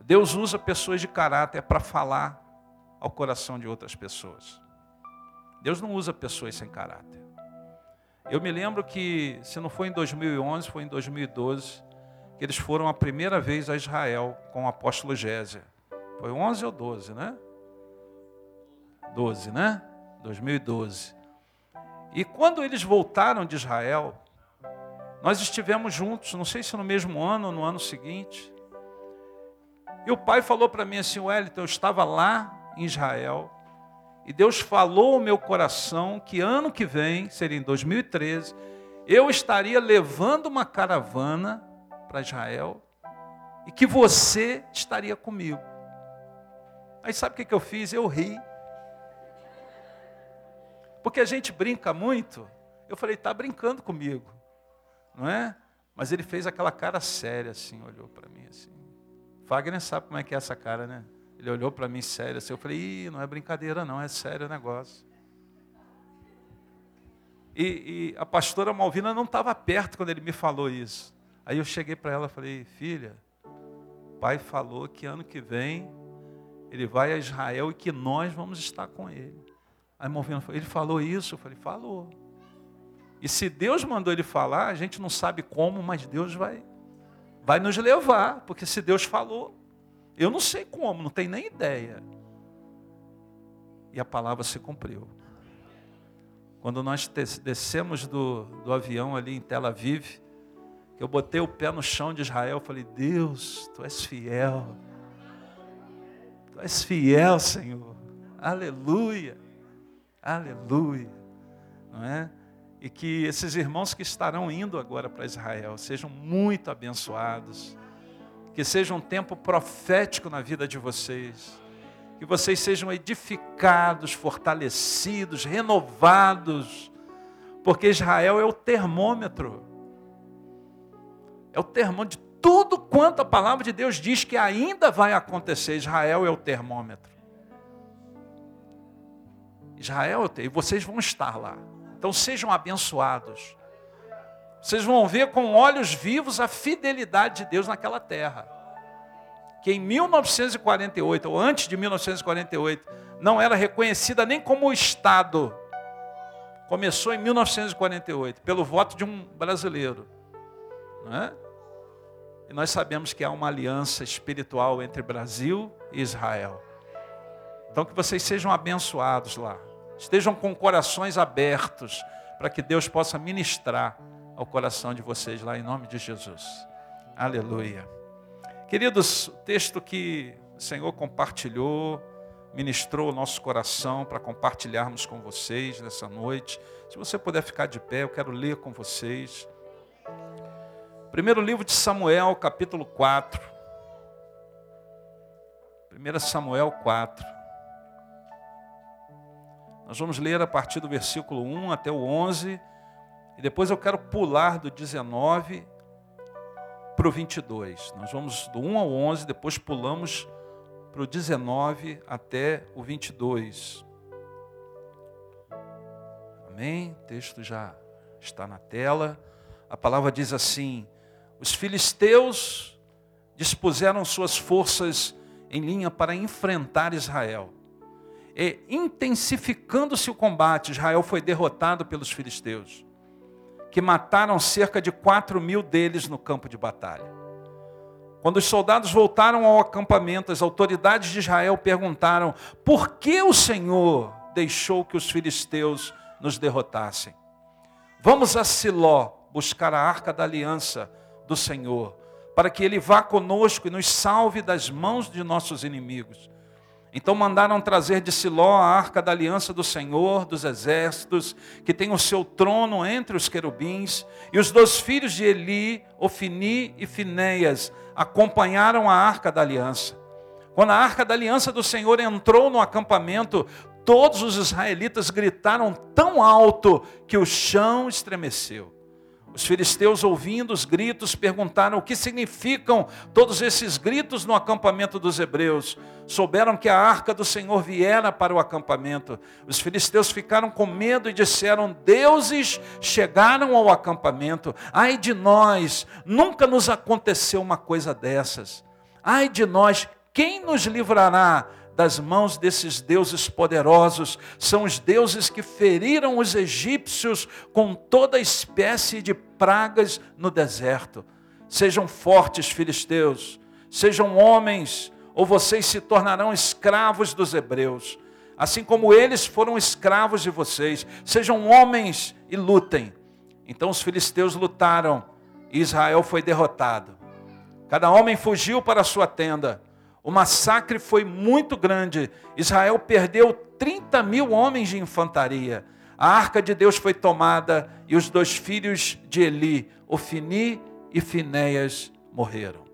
Deus usa pessoas de caráter para falar ao coração de outras pessoas. Deus não usa pessoas sem caráter. Eu me lembro que, se não foi em 2011, foi em 2012, que eles foram a primeira vez a Israel com o apóstolo Gésia. Foi 11 ou 12, né? 12, né? 2012. E quando eles voltaram de Israel, nós estivemos juntos, não sei se no mesmo ano ou no ano seguinte. E o pai falou para mim assim: Wellington, eu estava lá em Israel E Deus falou ao meu coração que ano que vem, seria em 2013, eu estaria levando uma caravana para Israel e que você estaria comigo. Aí sabe o que, eu fiz? Eu ri. Porque a gente brinca muito. Eu falei, está brincando comigo, não é? Mas ele fez aquela cara séria assim, olhou para mim assim. Wagner sabe como é que é essa cara, né? Ele olhou para mim sério assim, eu falei, Ih, não é brincadeira não, é sério o negócio. E, e a pastora Malvina não estava perto quando ele me falou isso. Aí eu cheguei para ela e falei, filha, o pai falou que ano que vem ele vai a Israel e que nós vamos estar com ele. Aí Malvina falou, ele falou isso? Eu falei, falou. E se Deus mandou ele falar, a gente não sabe como, mas Deus vai, vai nos levar, porque se Deus falou, eu não sei como, não tenho nem ideia. E a palavra se cumpriu. Quando nós descemos do, do avião ali em Tel Aviv, eu botei o pé no chão de Israel, falei: Deus, tu és fiel. Tu és fiel, Senhor. Aleluia. Aleluia. Não é? E que esses irmãos que estarão indo agora para Israel sejam muito abençoados que seja um tempo profético na vida de vocês, que vocês sejam edificados, fortalecidos, renovados, porque Israel é o termômetro, é o termômetro de tudo quanto a palavra de Deus diz que ainda vai acontecer. Israel é o termômetro. Israel é o termômetro, e vocês vão estar lá. Então sejam abençoados. Vocês vão ver com olhos vivos a fidelidade de Deus naquela terra. Que em 1948, ou antes de 1948, não era reconhecida nem como Estado. Começou em 1948, pelo voto de um brasileiro. Não é? E nós sabemos que há uma aliança espiritual entre Brasil e Israel. Então que vocês sejam abençoados lá. Estejam com corações abertos para que Deus possa ministrar ao coração de vocês lá em nome de Jesus. Aleluia. Queridos, o texto que o Senhor compartilhou, ministrou o nosso coração para compartilharmos com vocês nessa noite. Se você puder ficar de pé, eu quero ler com vocês. Primeiro livro de Samuel, capítulo 4. 1 Samuel 4. Nós vamos ler a partir do versículo 1 até o 11 e depois eu quero pular do 19 para o 22. Nós vamos do 1 ao 11, depois pulamos para o 19 até o 22. Amém? O texto já está na tela. A palavra diz assim: Os filisteus dispuseram suas forças em linha para enfrentar Israel. E intensificando-se o combate, Israel foi derrotado pelos filisteus que mataram cerca de 4 mil deles no campo de batalha. Quando os soldados voltaram ao acampamento, as autoridades de Israel perguntaram: por que o Senhor deixou que os filisteus nos derrotassem? Vamos a Siló buscar a arca da aliança do Senhor, para que ele vá conosco e nos salve das mãos de nossos inimigos. Então mandaram trazer de Siló a arca da aliança do Senhor dos exércitos, que tem o seu trono entre os querubins, e os dois filhos de Eli, Ofini e Finéias, acompanharam a arca da aliança. Quando a arca da aliança do Senhor entrou no acampamento, todos os israelitas gritaram tão alto que o chão estremeceu. Os filisteus, ouvindo os gritos, perguntaram o que significam todos esses gritos no acampamento dos hebreus. Souberam que a arca do Senhor viera para o acampamento. Os filisteus ficaram com medo e disseram: Deuses chegaram ao acampamento. Ai de nós, nunca nos aconteceu uma coisa dessas. Ai de nós, quem nos livrará das mãos desses deuses poderosos, são os deuses que feriram os egípcios com toda espécie de pragas no deserto. Sejam fortes, filisteus, sejam homens, ou vocês se tornarão escravos dos hebreus, assim como eles foram escravos de vocês. Sejam homens e lutem. Então os filisteus lutaram e Israel foi derrotado. Cada homem fugiu para a sua tenda. O massacre foi muito grande. Israel perdeu 30 mil homens de infantaria. A arca de Deus foi tomada e os dois filhos de Eli, Ofini e Finéias, morreram.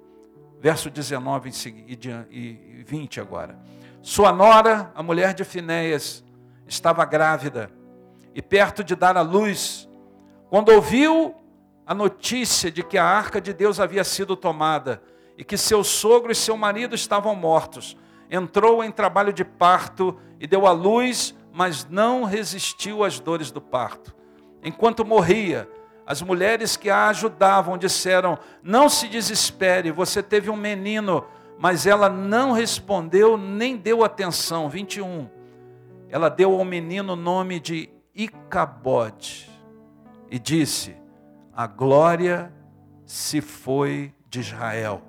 Verso 19 e 20 agora. Sua nora, a mulher de Finéias, estava grávida e perto de dar à luz, quando ouviu a notícia de que a arca de Deus havia sido tomada e que seu sogro e seu marido estavam mortos, entrou em trabalho de parto e deu à luz, mas não resistiu às dores do parto. Enquanto morria, as mulheres que a ajudavam disseram: Não se desespere, você teve um menino. Mas ela não respondeu nem deu atenção. 21. Ela deu ao menino o nome de Icabode e disse: A glória se foi de Israel,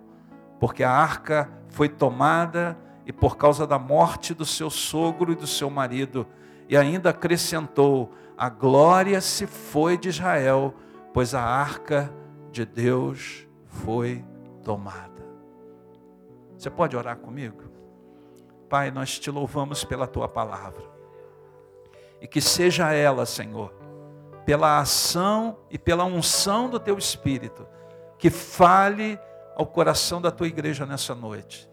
porque a arca foi tomada e por causa da morte do seu sogro e do seu marido. E ainda acrescentou: a glória se foi de Israel, pois a arca de Deus foi tomada. Você pode orar comigo? Pai, nós te louvamos pela tua palavra. E que seja ela, Senhor, pela ação e pela unção do teu espírito, que fale ao coração da tua igreja nessa noite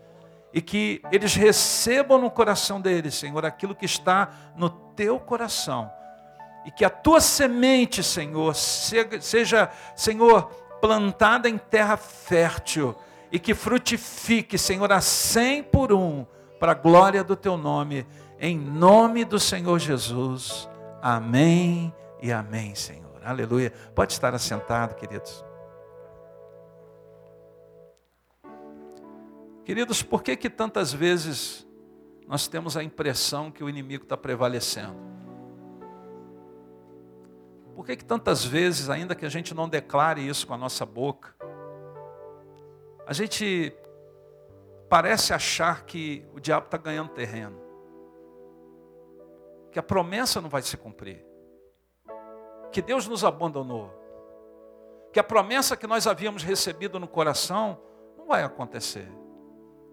e que eles recebam no coração deles, Senhor, aquilo que está no teu coração. E que a tua semente, Senhor, seja, Senhor, plantada em terra fértil e que frutifique, Senhor, a cem por um, para a glória do teu nome, em nome do Senhor Jesus. Amém e amém, Senhor. Aleluia. Pode estar assentado, queridos. Queridos, por que que tantas vezes nós temos a impressão que o inimigo está prevalecendo? Por que que tantas vezes, ainda que a gente não declare isso com a nossa boca, a gente parece achar que o diabo está ganhando terreno, que a promessa não vai se cumprir, que Deus nos abandonou, que a promessa que nós havíamos recebido no coração não vai acontecer.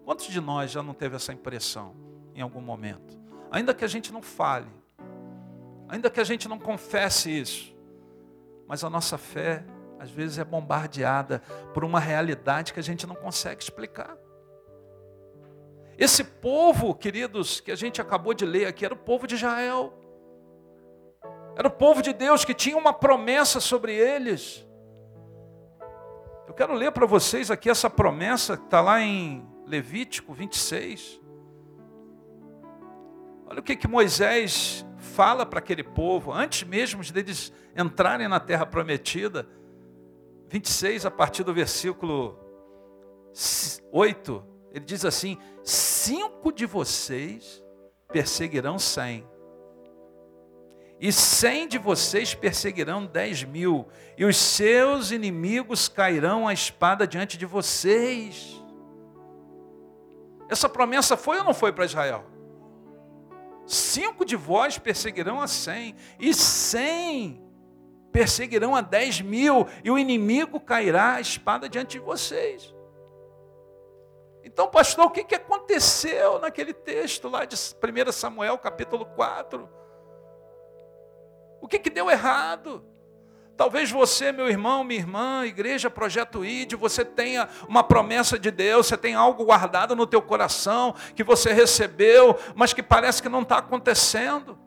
Quantos de nós já não teve essa impressão em algum momento? Ainda que a gente não fale, ainda que a gente não confesse isso, mas a nossa fé às vezes é bombardeada por uma realidade que a gente não consegue explicar. Esse povo, queridos, que a gente acabou de ler aqui, era o povo de Israel. Era o povo de Deus que tinha uma promessa sobre eles. Eu quero ler para vocês aqui essa promessa que está lá em Levítico 26. Olha o que, que Moisés fala para aquele povo, antes mesmo deles entrarem na terra prometida. 26, a partir do versículo 8, ele diz assim: Cinco de vocês perseguirão cem, e cem de vocês perseguirão dez mil, e os seus inimigos cairão à espada diante de vocês. Essa promessa foi ou não foi para Israel? Cinco de vós perseguirão a cem, e cem perseguirão a dez mil, e o inimigo cairá a espada diante de vocês. Então, pastor, o que, que aconteceu naquele texto lá de 1 Samuel, capítulo 4? O que, que deu errado? Talvez você, meu irmão, minha irmã, igreja, projeto ID, você tenha uma promessa de Deus, você tem algo guardado no teu coração que você recebeu, mas que parece que não está acontecendo.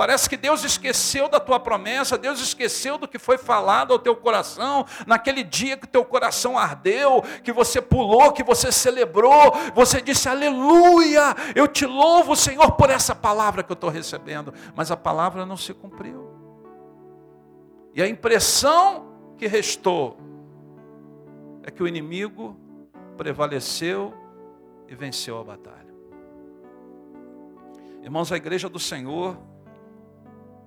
Parece que Deus esqueceu da tua promessa, Deus esqueceu do que foi falado ao teu coração, naquele dia que teu coração ardeu, que você pulou, que você celebrou, você disse aleluia, eu te louvo, Senhor, por essa palavra que eu estou recebendo, mas a palavra não se cumpriu. E a impressão que restou é que o inimigo prevaleceu e venceu a batalha. Irmãos, a igreja do Senhor,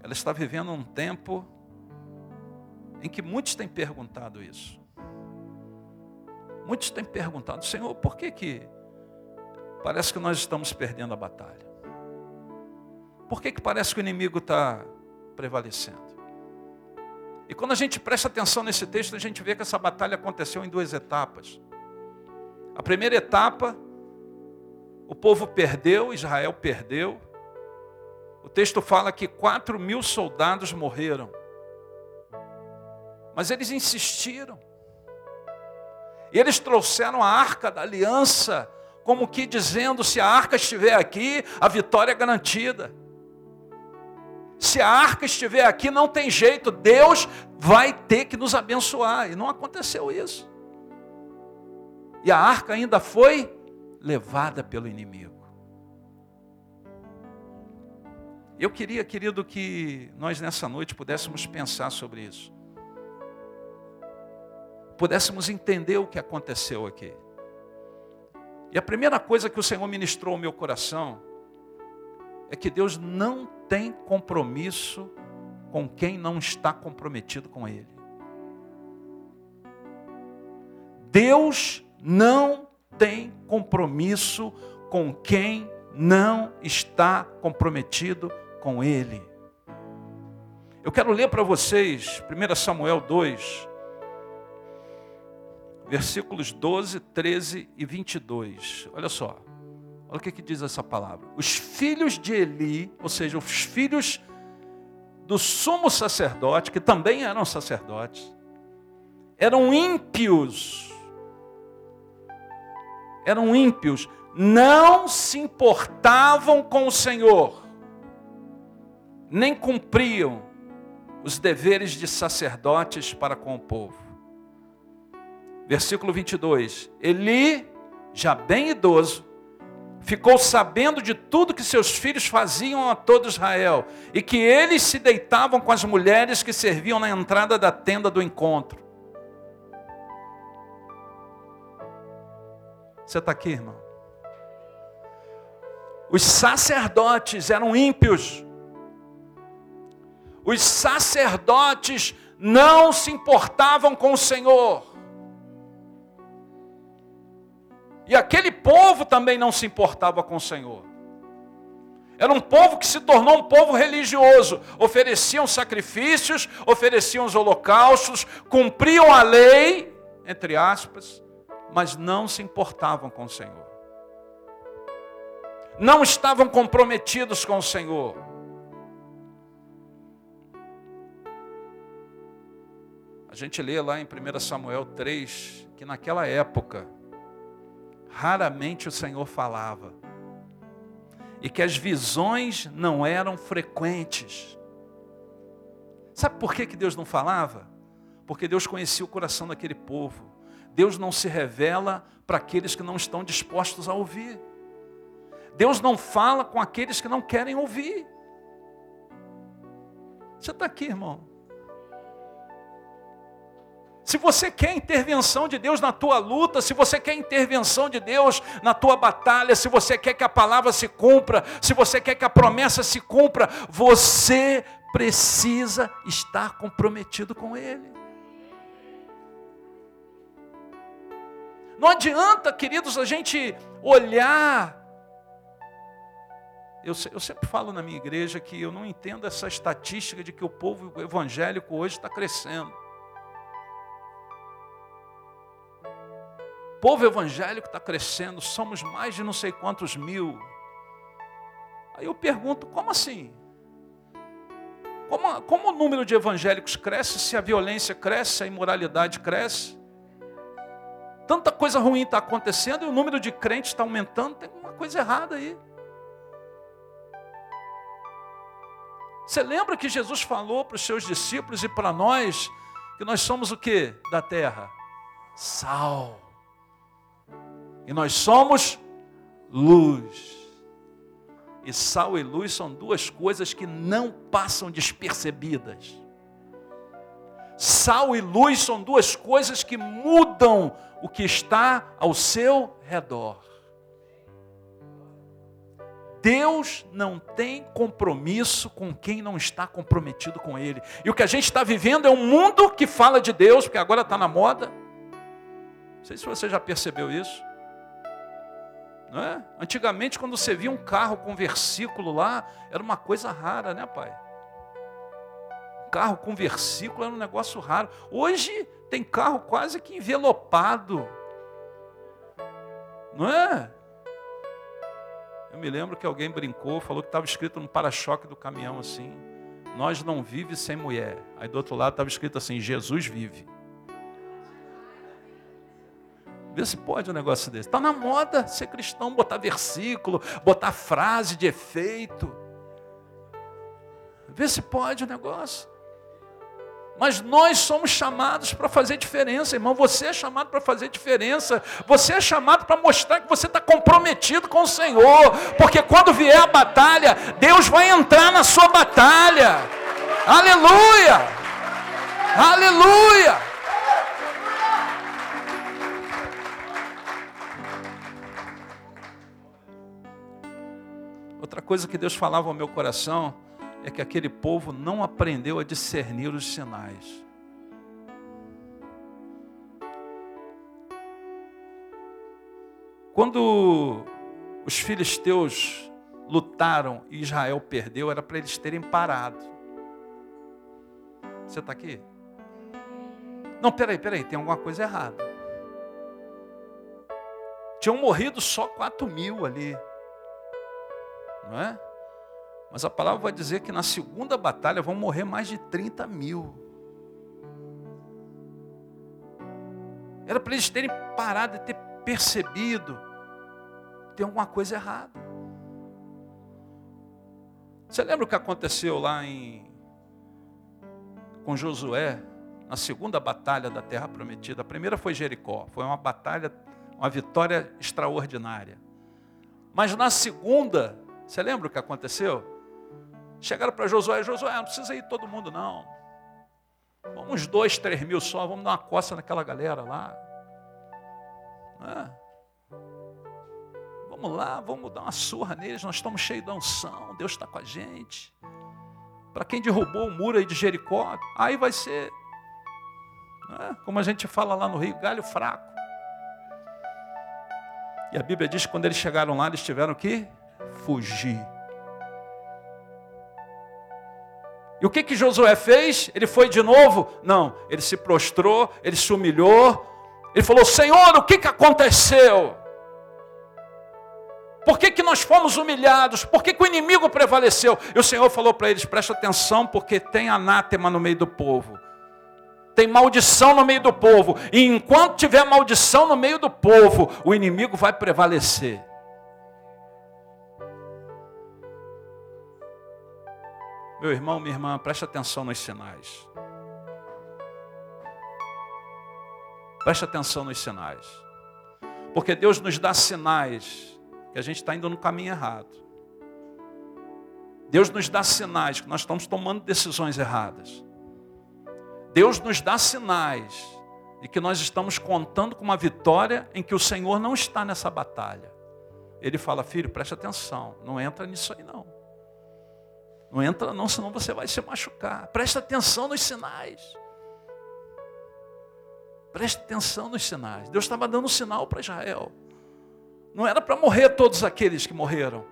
ela está vivendo um tempo em que muitos têm perguntado isso. Muitos têm perguntado, Senhor, por que que parece que nós estamos perdendo a batalha? Por que que parece que o inimigo está prevalecendo? E quando a gente presta atenção nesse texto, a gente vê que essa batalha aconteceu em duas etapas. A primeira etapa O povo perdeu, Israel perdeu. O texto fala que quatro mil soldados morreram. Mas eles insistiram. E eles trouxeram a arca da aliança, como que dizendo: se a arca estiver aqui, a vitória é garantida. Se a arca estiver aqui, não tem jeito, Deus vai ter que nos abençoar. E não aconteceu isso. E a arca ainda foi levada pelo inimigo. Eu queria, querido, que nós nessa noite pudéssemos pensar sobre isso. Pudéssemos entender o que aconteceu aqui. E a primeira coisa que o Senhor ministrou ao meu coração é que Deus não tem compromisso com quem não está comprometido com Ele. Deus não tem compromisso com quem não está comprometido com Ele. Eu quero ler para vocês 1 Samuel 2, versículos 12, 13 e 22. Olha só. Olha o que, que diz essa palavra. Os filhos de Eli, ou seja, os filhos do sumo sacerdote, que também eram sacerdotes, eram ímpios. Eram ímpios, não se importavam com o Senhor, nem cumpriam os deveres de sacerdotes para com o povo. Versículo 22. Eli, já bem idoso, ficou sabendo de tudo que seus filhos faziam a todo Israel, e que eles se deitavam com as mulheres que serviam na entrada da tenda do encontro. Você está aqui, irmão? Os sacerdotes eram ímpios. Os sacerdotes não se importavam com o Senhor. E aquele povo também não se importava com o Senhor. Era um povo que se tornou um povo religioso. Ofereciam sacrifícios, ofereciam os holocaustos, cumpriam a lei, entre aspas, mas não se importavam com o Senhor. Não estavam comprometidos com o Senhor. A gente lê lá em 1 Samuel 3 que naquela época, raramente o Senhor falava. E que as visões não eram frequentes. Sabe por que, que Deus não falava? Porque Deus conhecia o coração daquele povo. Deus não se revela para aqueles que não estão dispostos a ouvir. Deus não fala com aqueles que não querem ouvir. Você está aqui, irmão. Se você quer intervenção de Deus na tua luta, se você quer intervenção de Deus na tua batalha, se você quer que a palavra se cumpra, se você quer que a promessa se cumpra, você precisa estar comprometido com Ele. Não adianta, queridos, a gente olhar. Eu, eu sempre falo na minha igreja que eu não entendo essa estatística de que o povo evangélico hoje está crescendo. Povo evangélico está crescendo, somos mais de não sei quantos mil. Aí eu pergunto, como assim? Como, como o número de evangélicos cresce se a violência cresce, a imoralidade cresce? Tanta coisa ruim está acontecendo e o número de crentes está aumentando, tem uma coisa errada aí. Você lembra que Jesus falou para os seus discípulos e para nós que nós somos o que da terra? Sal. E nós somos luz. E sal e luz são duas coisas que não passam despercebidas. Sal e luz são duas coisas que mudam o que está ao seu redor. Deus não tem compromisso com quem não está comprometido com Ele. E o que a gente está vivendo é um mundo que fala de Deus, porque agora está na moda. Não sei se você já percebeu isso. É? Antigamente, quando você via um carro com versículo lá, era uma coisa rara, né, pai? Um carro com versículo era um negócio raro. Hoje tem carro quase que envelopado. Não é? Eu me lembro que alguém brincou, falou que estava escrito no para-choque do caminhão assim: Nós não vive sem mulher. Aí do outro lado estava escrito assim: Jesus vive. Vê se pode um negócio desse. Está na moda ser cristão, botar versículo, botar frase de efeito. Vê se pode o negócio. Mas nós somos chamados para fazer diferença, irmão. Você é chamado para fazer diferença. Você é chamado para mostrar que você está comprometido com o Senhor. Porque quando vier a batalha, Deus vai entrar na sua batalha. Aleluia! Aleluia! Outra coisa que Deus falava ao meu coração é que aquele povo não aprendeu a discernir os sinais. Quando os filisteus lutaram e Israel perdeu, era para eles terem parado. Você está aqui? Não, peraí, peraí, tem alguma coisa errada. Tinham morrido só 4 mil ali não é? Mas a palavra vai dizer que na segunda batalha vão morrer mais de 30 mil. Era para eles terem parado de ter percebido tem alguma coisa errada. Você lembra o que aconteceu lá em com Josué na segunda batalha da Terra Prometida? A primeira foi Jericó, foi uma batalha, uma vitória extraordinária. Mas na segunda você lembra o que aconteceu? Chegaram para Josué, Josué, não precisa ir todo mundo não. Vamos dois, três mil só, vamos dar uma coça naquela galera lá. É. Vamos lá, vamos dar uma surra neles, nós estamos cheios de unção, Deus está com a gente. Para quem derrubou o muro aí de Jericó, aí vai ser, é, como a gente fala lá no Rio, galho fraco. E a Bíblia diz que quando eles chegaram lá, eles tiveram que fugir. E o que que Josué fez? Ele foi de novo? Não, ele se prostrou, ele se humilhou. Ele falou: Senhor, o que que aconteceu? Por que, que nós fomos humilhados? Por que, que o inimigo prevaleceu? E o Senhor falou para eles: presta atenção, porque tem anátema no meio do povo. Tem maldição no meio do povo. E enquanto tiver maldição no meio do povo, o inimigo vai prevalecer. Meu irmão, minha irmã, preste atenção nos sinais. Preste atenção nos sinais. Porque Deus nos dá sinais que a gente está indo no caminho errado. Deus nos dá sinais que nós estamos tomando decisões erradas. Deus nos dá sinais de que nós estamos contando com uma vitória em que o Senhor não está nessa batalha. Ele fala, filho, preste atenção, não entra nisso aí não. Não entra não, senão você vai se machucar. Preste atenção nos sinais. Preste atenção nos sinais. Deus estava dando um sinal para Israel. Não era para morrer todos aqueles que morreram.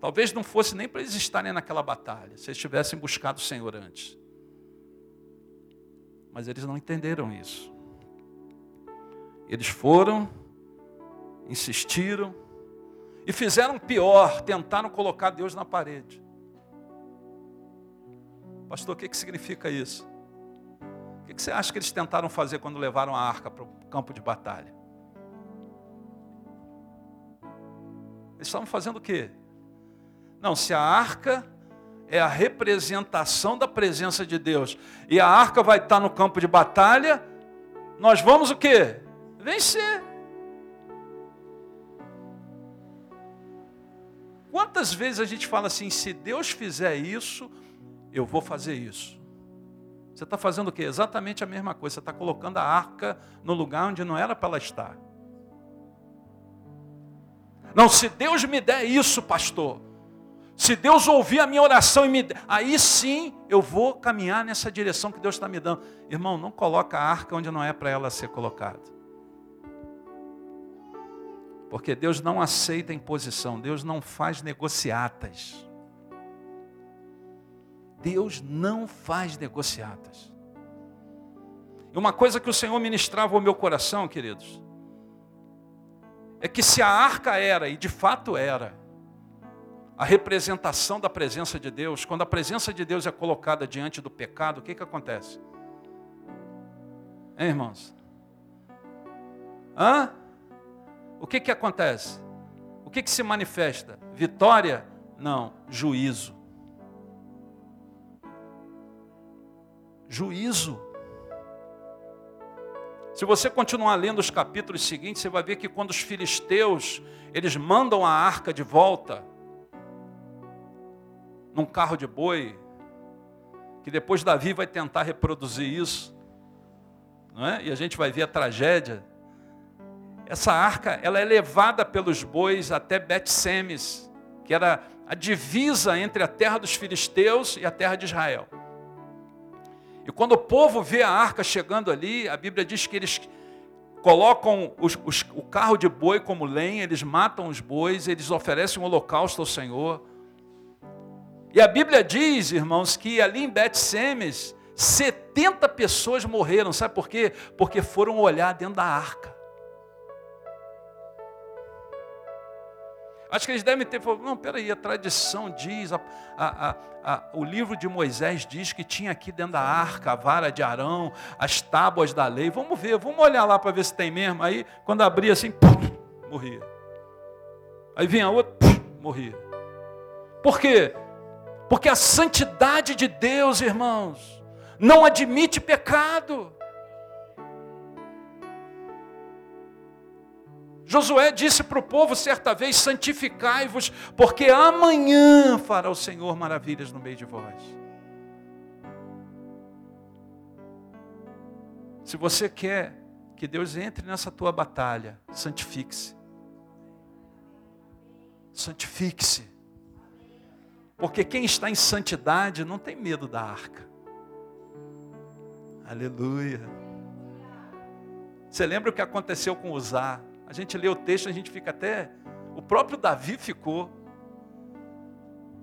Talvez não fosse nem para eles estarem naquela batalha, se eles tivessem buscado o Senhor antes. Mas eles não entenderam isso. Eles foram, insistiram, e fizeram pior, tentaram colocar Deus na parede. Pastor, o que, que significa isso? O que, que você acha que eles tentaram fazer quando levaram a arca para o campo de batalha? Eles estavam fazendo o quê? Não, se a arca é a representação da presença de Deus e a arca vai estar no campo de batalha, nós vamos o quê? Vencer. Quantas vezes a gente fala assim: se Deus fizer isso, eu vou fazer isso. Você está fazendo o quê? Exatamente a mesma coisa. Você está colocando a arca no lugar onde não era para ela estar. Não, se Deus me der isso, pastor, se Deus ouvir a minha oração e me aí sim eu vou caminhar nessa direção que Deus está me dando. Irmão, não coloca a arca onde não é para ela ser colocada. Porque Deus não aceita imposição, Deus não faz negociatas. Deus não faz negociatas. E uma coisa que o Senhor ministrava ao meu coração, queridos, é que se a arca era, e de fato era, a representação da presença de Deus, quando a presença de Deus é colocada diante do pecado, o que, que acontece? Hein, irmãos? Hã? O que, que acontece? O que, que se manifesta? Vitória? Não, juízo. Juízo. Se você continuar lendo os capítulos seguintes, você vai ver que quando os filisteus, eles mandam a arca de volta, num carro de boi, que depois Davi vai tentar reproduzir isso, não é? e a gente vai ver a tragédia. Essa arca, ela é levada pelos bois até Bet-Semes, que era a divisa entre a terra dos filisteus e a terra de Israel. E quando o povo vê a arca chegando ali, a Bíblia diz que eles colocam os, os, o carro de boi como lenha, eles matam os bois, eles oferecem um holocausto ao Senhor. E a Bíblia diz, irmãos, que ali em Bet-Semes, 70 pessoas morreram. Sabe por quê? Porque foram olhar dentro da arca. Acho que eles devem ter falado, não, peraí, a tradição diz, a, a, a, o livro de Moisés diz que tinha aqui dentro da arca a vara de Arão, as tábuas da lei. Vamos ver, vamos olhar lá para ver se tem mesmo. Aí, quando abria assim, morria. Aí vinha outro, morria. Por quê? Porque a santidade de Deus, irmãos, não admite pecado. Josué disse para o povo certa vez: santificai-vos, porque amanhã fará o Senhor maravilhas no meio de vós. Se você quer que Deus entre nessa tua batalha, santifique-se. Santifique-se. Porque quem está em santidade não tem medo da arca. Aleluia. Você lembra o que aconteceu com Uzá? A gente lê o texto, a gente fica até. O próprio Davi ficou.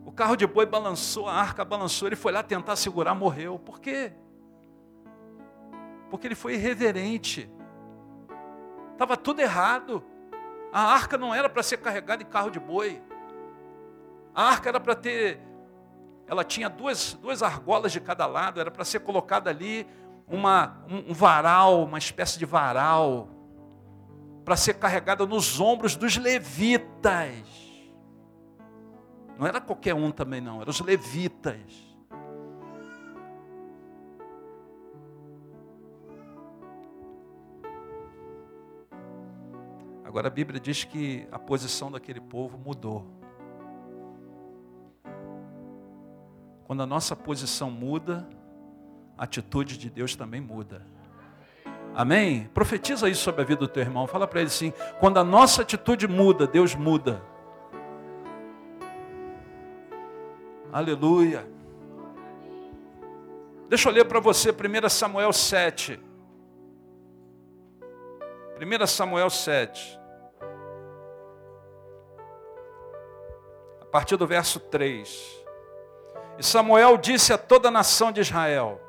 O carro de boi balançou, a arca balançou, ele foi lá tentar segurar, morreu. Por quê? Porque ele foi irreverente. Estava tudo errado. A arca não era para ser carregada em carro de boi. A arca era para ter, ela tinha duas, duas argolas de cada lado, era para ser colocada ali uma, um, um varal, uma espécie de varal, para ser carregada nos ombros dos levitas. Não era qualquer um também, não, eram os levitas. Agora a Bíblia diz que a posição daquele povo mudou. Quando a nossa posição muda, a atitude de Deus também muda. Amém? Profetiza isso sobre a vida do teu irmão. Fala para ele assim: quando a nossa atitude muda, Deus muda. Aleluia. Deixa eu ler para você 1 Samuel 7. 1 Samuel 7. A partir do verso 3. E Samuel disse a toda a nação de Israel: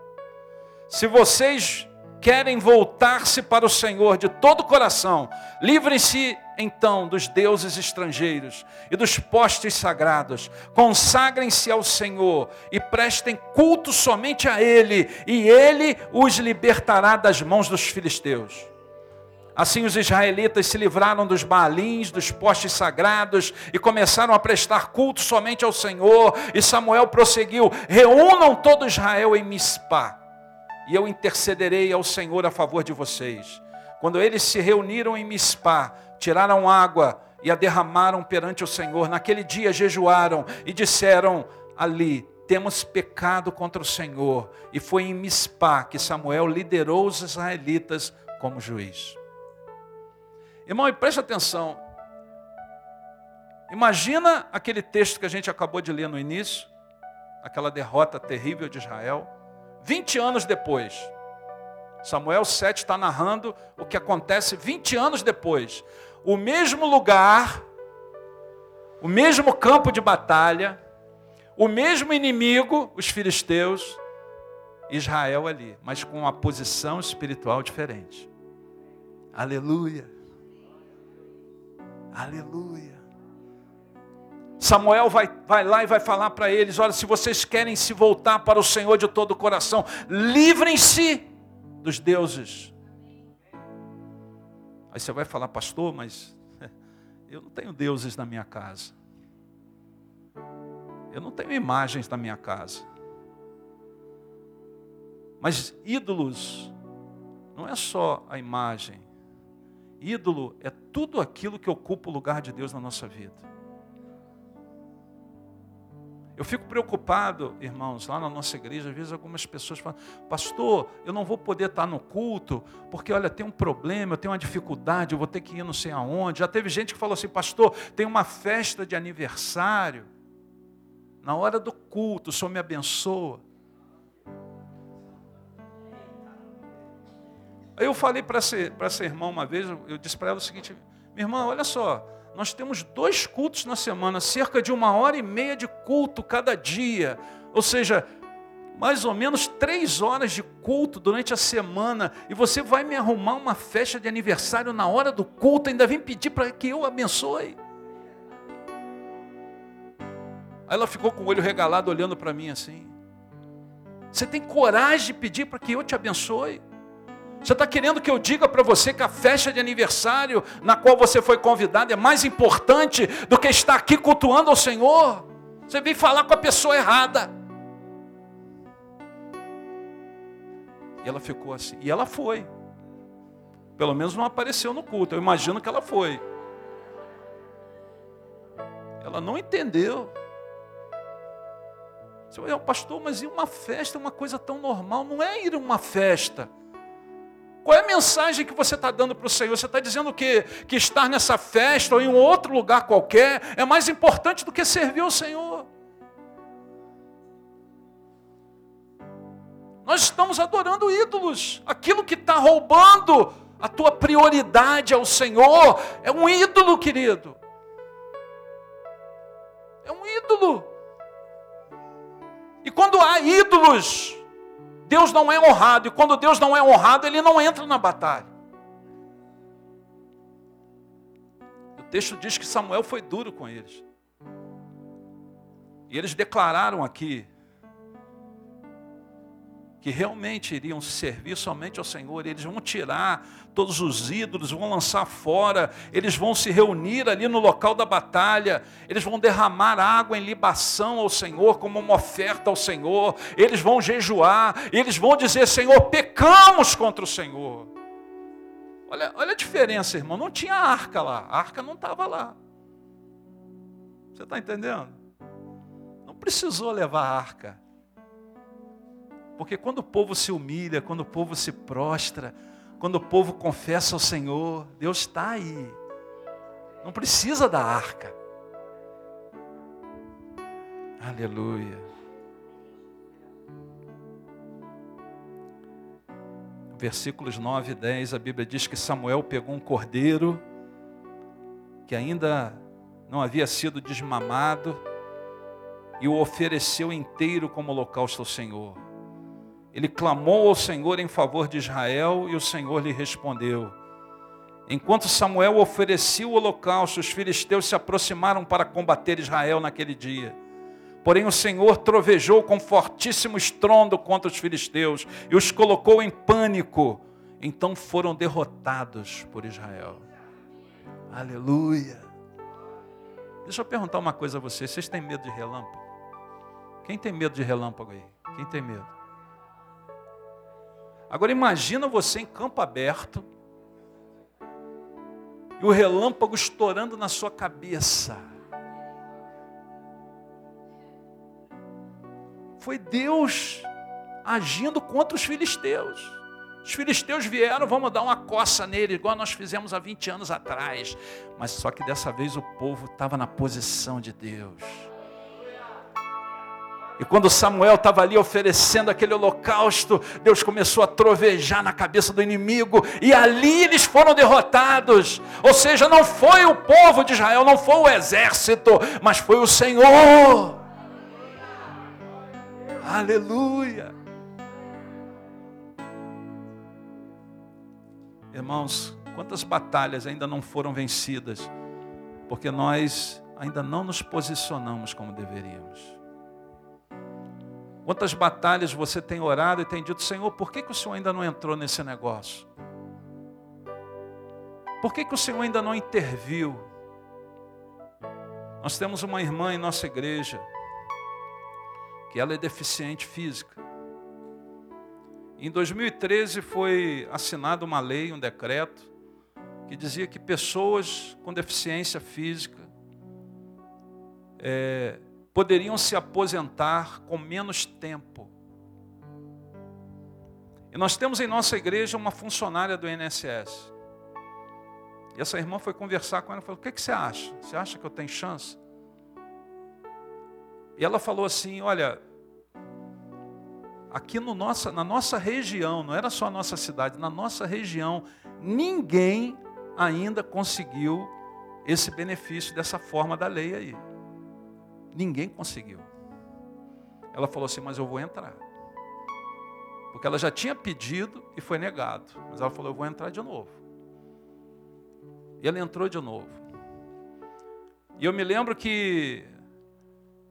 Se vocês querem voltar-se para o Senhor de todo o coração, livrem-se então dos deuses estrangeiros e dos postes sagrados, consagrem-se ao Senhor e prestem culto somente a Ele, e Ele os libertará das mãos dos filisteus. Assim os israelitas se livraram dos baalins, dos postes sagrados e começaram a prestar culto somente ao Senhor. E Samuel prosseguiu: Reúnam todo Israel em Mispá, e eu intercederei ao Senhor a favor de vocês. Quando eles se reuniram em Mispá, tiraram água e a derramaram perante o Senhor. Naquele dia jejuaram e disseram ali: temos pecado contra o Senhor. E foi em Mispá que Samuel liderou os israelitas como juiz. Irmão, e preste atenção. Imagina aquele texto que a gente acabou de ler no início, aquela derrota terrível de Israel. 20 anos depois, Samuel 7 está narrando o que acontece 20 anos depois. O mesmo lugar, o mesmo campo de batalha, o mesmo inimigo, os filisteus, Israel ali, mas com uma posição espiritual diferente. Aleluia. Aleluia. Samuel vai, vai lá e vai falar para eles: olha, se vocês querem se voltar para o Senhor de todo o coração, livrem-se dos deuses. Aí você vai falar, pastor, mas eu não tenho deuses na minha casa. Eu não tenho imagens na minha casa. Mas ídolos não é só a imagem. Ídolo é tudo aquilo que ocupa o lugar de Deus na nossa vida. Eu fico preocupado, irmãos, lá na nossa igreja, às vezes algumas pessoas falam, pastor, eu não vou poder estar no culto, porque olha, tem um problema, eu tenho uma dificuldade, eu vou ter que ir não sei aonde. Já teve gente que falou assim, pastor, tem uma festa de aniversário, na hora do culto, o senhor me abençoa. Aí eu falei para essa irmã uma vez, eu disse para ela o seguinte, minha irmã, olha só, nós temos dois cultos na semana, cerca de uma hora e meia de culto cada dia. Ou seja, mais ou menos três horas de culto durante a semana. E você vai me arrumar uma festa de aniversário na hora do culto, ainda vem pedir para que eu abençoe. Aí ela ficou com o olho regalado olhando para mim assim. Você tem coragem de pedir para que eu te abençoe? Você está querendo que eu diga para você que a festa de aniversário na qual você foi convidado é mais importante do que estar aqui cultuando ao Senhor? Você veio falar com a pessoa errada. E ela ficou assim. E ela foi. Pelo menos não apareceu no culto. Eu imagino que ela foi. Ela não entendeu. Você vai, pastor, mas e uma festa é uma coisa tão normal? Não é ir a uma festa. Qual é a mensagem que você está dando para o Senhor? Você está dizendo que, que estar nessa festa ou em um outro lugar qualquer é mais importante do que servir ao Senhor. Nós estamos adorando ídolos. Aquilo que está roubando a tua prioridade ao Senhor é um ídolo, querido. É um ídolo. E quando há ídolos, Deus não é honrado, e quando Deus não é honrado, ele não entra na batalha. O texto diz que Samuel foi duro com eles. E eles declararam aqui que realmente iriam servir somente ao Senhor, eles vão tirar todos os ídolos, vão lançar fora, eles vão se reunir ali no local da batalha, eles vão derramar água em libação ao Senhor, como uma oferta ao Senhor, eles vão jejuar, eles vão dizer: Senhor, pecamos contra o Senhor. Olha, olha a diferença, irmão, não tinha arca lá, a arca não estava lá. Você está entendendo? Não precisou levar a arca. Porque quando o povo se humilha, quando o povo se prostra, quando o povo confessa ao Senhor, Deus está aí. Não precisa da arca. Aleluia. Versículos 9 e 10, a Bíblia diz que Samuel pegou um cordeiro que ainda não havia sido desmamado e o ofereceu inteiro como holocausto ao Senhor. Ele clamou ao Senhor em favor de Israel e o Senhor lhe respondeu. Enquanto Samuel oferecia o holocausto, os filisteus se aproximaram para combater Israel naquele dia. Porém, o Senhor trovejou com fortíssimo estrondo contra os filisteus e os colocou em pânico. Então foram derrotados por Israel. Aleluia. Deixa eu perguntar uma coisa a vocês: vocês têm medo de relâmpago? Quem tem medo de relâmpago aí? Quem tem medo? Agora imagina você em campo aberto e o relâmpago estourando na sua cabeça. Foi Deus agindo contra os filisteus. Os filisteus vieram, vamos dar uma coça nele, igual nós fizemos há 20 anos atrás. Mas só que dessa vez o povo estava na posição de Deus. E quando Samuel estava ali oferecendo aquele holocausto, Deus começou a trovejar na cabeça do inimigo, e ali eles foram derrotados. Ou seja, não foi o povo de Israel, não foi o exército, mas foi o Senhor. Aleluia. Irmãos, quantas batalhas ainda não foram vencidas porque nós ainda não nos posicionamos como deveríamos. Quantas batalhas você tem orado e tem dito, Senhor, por que, que o Senhor ainda não entrou nesse negócio? Por que, que o Senhor ainda não interviu? Nós temos uma irmã em nossa igreja que ela é deficiente física. Em 2013 foi assinada uma lei, um decreto, que dizia que pessoas com deficiência física é, poderiam se aposentar com menos tempo. E nós temos em nossa igreja uma funcionária do INSS. E essa irmã foi conversar com ela e falou: O que, que você acha? Você acha que eu tenho chance? E ela falou assim: Olha, aqui no nossa, na nossa região, não era só a nossa cidade, na nossa região, ninguém ainda conseguiu esse benefício dessa forma da lei aí. Ninguém conseguiu. Ela falou assim: Mas eu vou entrar. Porque ela já tinha pedido e foi negado. Mas ela falou: Eu vou entrar de novo. E ela entrou de novo. E eu me lembro que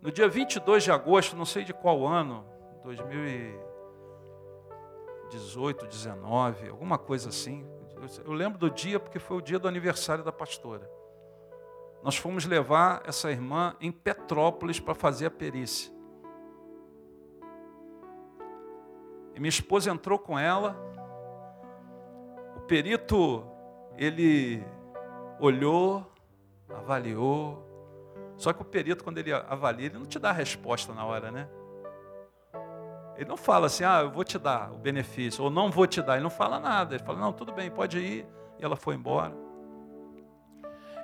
no dia 22 de agosto, não sei de qual ano, 2018, 19, alguma coisa assim. Eu lembro do dia porque foi o dia do aniversário da pastora. Nós fomos levar essa irmã em Petrópolis para fazer a perícia. E minha esposa entrou com ela. O perito, ele olhou, avaliou. Só que o perito, quando ele avalia, ele não te dá a resposta na hora, né? Ele não fala assim, ah, eu vou te dar o benefício, ou não vou te dar. Ele não fala nada. Ele fala, não, tudo bem, pode ir. E ela foi embora.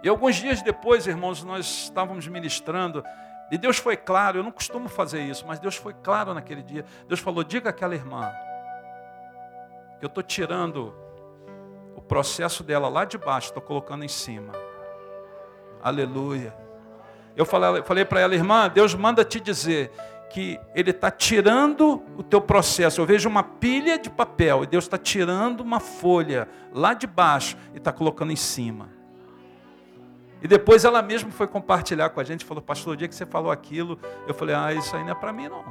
E alguns dias depois, irmãos, nós estávamos ministrando, e Deus foi claro, eu não costumo fazer isso, mas Deus foi claro naquele dia. Deus falou: diga àquela irmã, que eu estou tirando o processo dela lá de baixo, estou colocando em cima. Aleluia. Eu falei, falei para ela, irmã, Deus manda te dizer que Ele está tirando o teu processo. Eu vejo uma pilha de papel e Deus está tirando uma folha lá de baixo e está colocando em cima. E depois ela mesma foi compartilhar com a gente, falou, pastor, o dia que você falou aquilo, eu falei, ah, isso aí não é para mim não.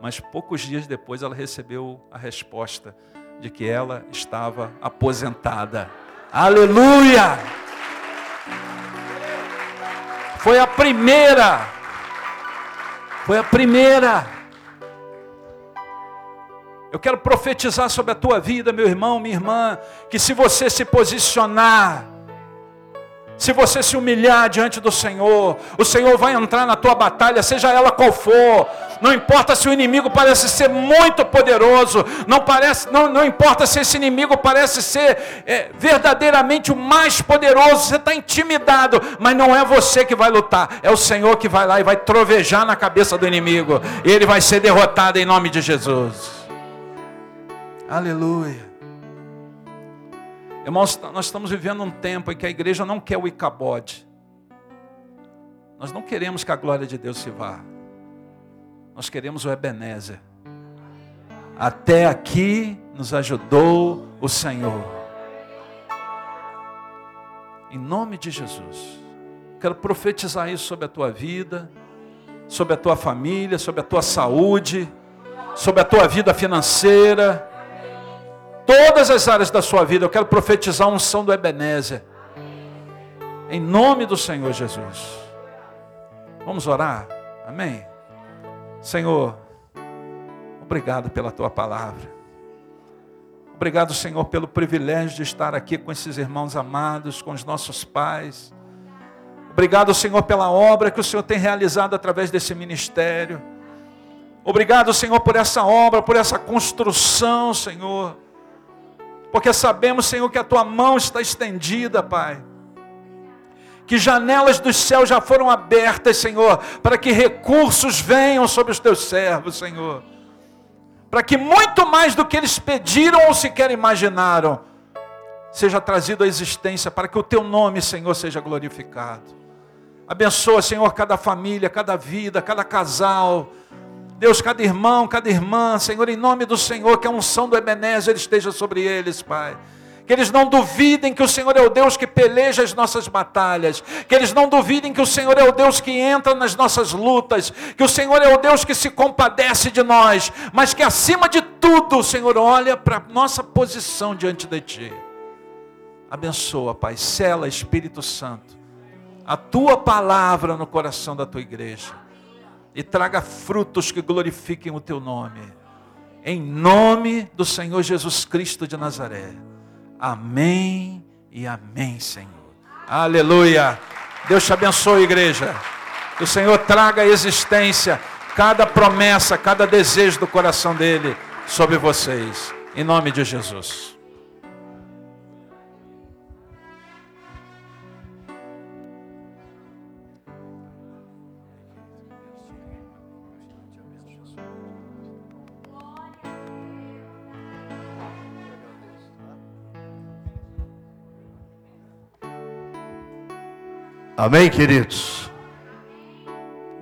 Mas poucos dias depois ela recebeu a resposta de que ela estava aposentada. Aleluia! Foi a primeira. Foi a primeira. Eu quero profetizar sobre a tua vida, meu irmão, minha irmã, que se você se posicionar se você se humilhar diante do Senhor, o Senhor vai entrar na tua batalha, seja ela qual for. Não importa se o inimigo parece ser muito poderoso, não, parece, não, não importa se esse inimigo parece ser é, verdadeiramente o mais poderoso, você está intimidado, mas não é você que vai lutar, é o Senhor que vai lá e vai trovejar na cabeça do inimigo, e ele vai ser derrotado em nome de Jesus. Aleluia. Irmãos, nós estamos vivendo um tempo em que a igreja não quer o Icabode. Nós não queremos que a glória de Deus se vá. Nós queremos o Ebenezer. Até aqui nos ajudou o Senhor. Em nome de Jesus. Quero profetizar isso sobre a tua vida, sobre a tua família, sobre a tua saúde, sobre a tua vida financeira todas as áreas da sua vida. Eu quero profetizar a unção do Ebenezer. Em nome do Senhor Jesus. Vamos orar? Amém? Senhor, obrigado pela tua palavra. Obrigado, Senhor, pelo privilégio de estar aqui com esses irmãos amados, com os nossos pais. Obrigado, Senhor, pela obra que o Senhor tem realizado através desse ministério. Obrigado, Senhor, por essa obra, por essa construção, Senhor porque sabemos, Senhor, que a tua mão está estendida, Pai. Que janelas dos céus já foram abertas, Senhor, para que recursos venham sobre os teus servos, Senhor. Para que muito mais do que eles pediram ou sequer imaginaram, seja trazido à existência, para que o teu nome, Senhor, seja glorificado. Abençoa, Senhor, cada família, cada vida, cada casal Deus, cada irmão, cada irmã, Senhor, em nome do Senhor, que a unção do Ebenezer esteja sobre eles, Pai. que eles não duvidem que o Senhor é o Deus que peleja as nossas batalhas, que eles não duvidem que o Senhor é o Deus que entra nas nossas lutas, que o Senhor é o Deus que se compadece de nós, mas que acima de tudo o Senhor olha para a nossa posição diante de Ti. Abençoa, Pai, sela Espírito Santo, a Tua palavra no coração da Tua igreja e traga frutos que glorifiquem o Teu nome. Em nome do Senhor Jesus Cristo de Nazaré. Amém e amém, Senhor. Aleluia. Deus te abençoe, igreja. Que o Senhor traga à existência cada promessa, cada desejo do coração dele sobre vocês. Em nome de Jesus. Amém, queridos?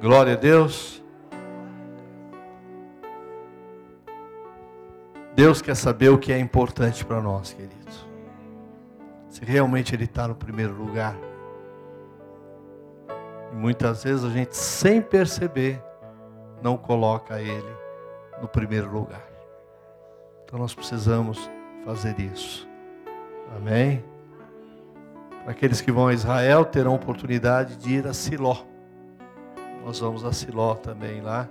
Glória a Deus. Deus quer saber o que é importante para nós, queridos. Se realmente Ele está no primeiro lugar. E muitas vezes a gente, sem perceber, não coloca Ele no primeiro lugar. Então nós precisamos fazer isso. Amém? Aqueles que vão a Israel terão oportunidade de ir a Siló. Nós vamos a Siló também lá.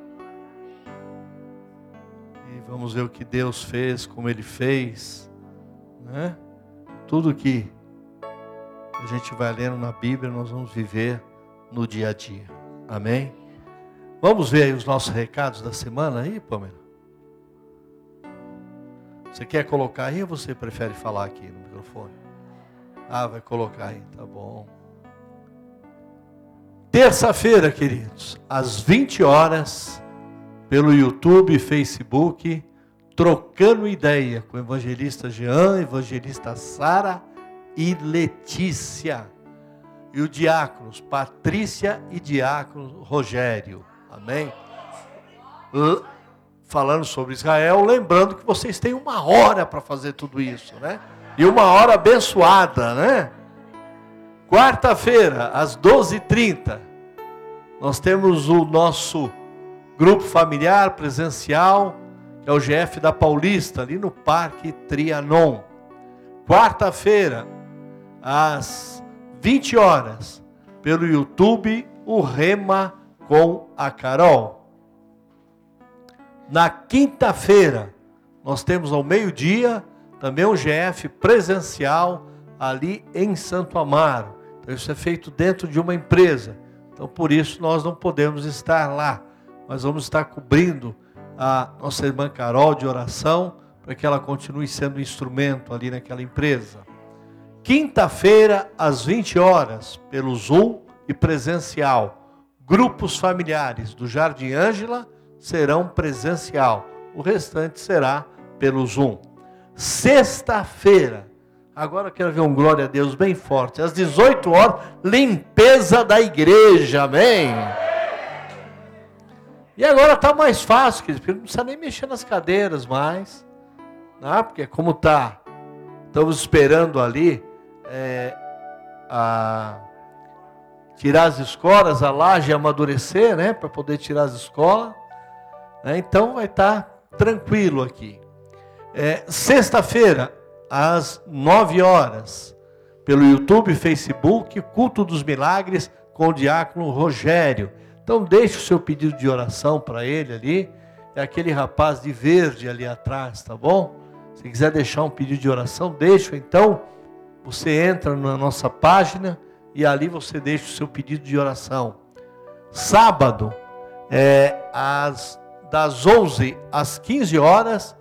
E vamos ver o que Deus fez, como Ele fez. Né? Tudo que a gente vai lendo na Bíblia, nós vamos viver no dia a dia. Amém? Vamos ver aí os nossos recados da semana aí, Pamela? Você quer colocar aí ou você prefere falar aqui no microfone? Ah, vai colocar aí, tá bom. Terça-feira, queridos, às 20 horas, pelo YouTube e Facebook, trocando ideia com o evangelista Jean, evangelista Sara e Letícia. E o diáconos Patrícia e diácono Rogério. Amém? Falando sobre Israel, lembrando que vocês têm uma hora para fazer tudo isso, né? E uma hora abençoada, né? Quarta-feira, às 12h30, nós temos o nosso grupo familiar presencial, que é o GF da Paulista, ali no Parque Trianon. Quarta-feira, às 20 horas, pelo YouTube, o Rema com a Carol. Na quinta-feira, nós temos ao meio-dia também um GF presencial ali em Santo Amaro. Então, isso é feito dentro de uma empresa. Então, por isso, nós não podemos estar lá. Mas vamos estar cobrindo a nossa irmã Carol de oração, para que ela continue sendo instrumento ali naquela empresa. Quinta-feira, às 20 horas, pelo Zoom e presencial. Grupos familiares do Jardim Ângela serão presencial. O restante será pelo Zoom. Sexta-feira, agora eu quero ver um glória a Deus bem forte, às 18 horas, limpeza da igreja, amém? E agora está mais fácil, porque não precisa nem mexer nas cadeiras mais, né? porque como está, estamos esperando ali é, a, tirar as escolas, a laje amadurecer, né, para poder tirar as escolas, né? então vai estar tá tranquilo aqui. É, Sexta-feira, às 9 horas, pelo YouTube, Facebook, Culto dos Milagres com o diácono Rogério. Então deixe o seu pedido de oração para ele ali. É aquele rapaz de verde ali atrás, tá bom? Se quiser deixar um pedido de oração, deixa. Então você entra na nossa página e ali você deixa o seu pedido de oração. Sábado, é, às, das 11 às 15 horas,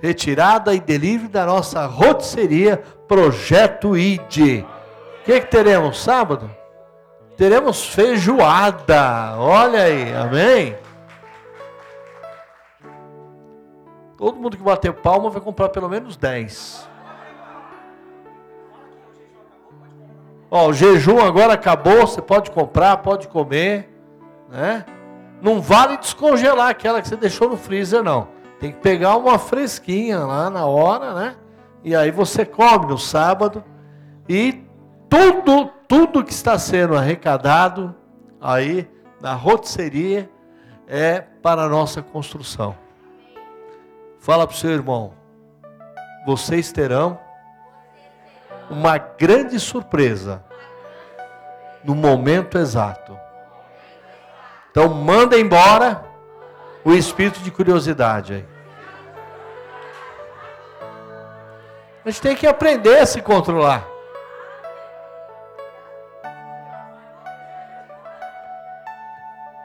retirada e delivery da nossa rotisseria Projeto ID. O que, que teremos sábado? Teremos feijoada. Olha aí, amém? Todo mundo que bater palma vai comprar pelo menos 10. Ó, o jejum agora acabou, você pode comprar, pode comer, né? Não vale descongelar aquela que você deixou no freezer, não. Tem que pegar uma fresquinha lá na hora, né? E aí você come no sábado e tudo, tudo que está sendo arrecadado aí na rotisseria é para a nossa construção. Fala para o seu irmão, vocês terão uma grande surpresa no momento exato. Então manda embora o espírito de curiosidade aí. A gente tem que aprender a se controlar.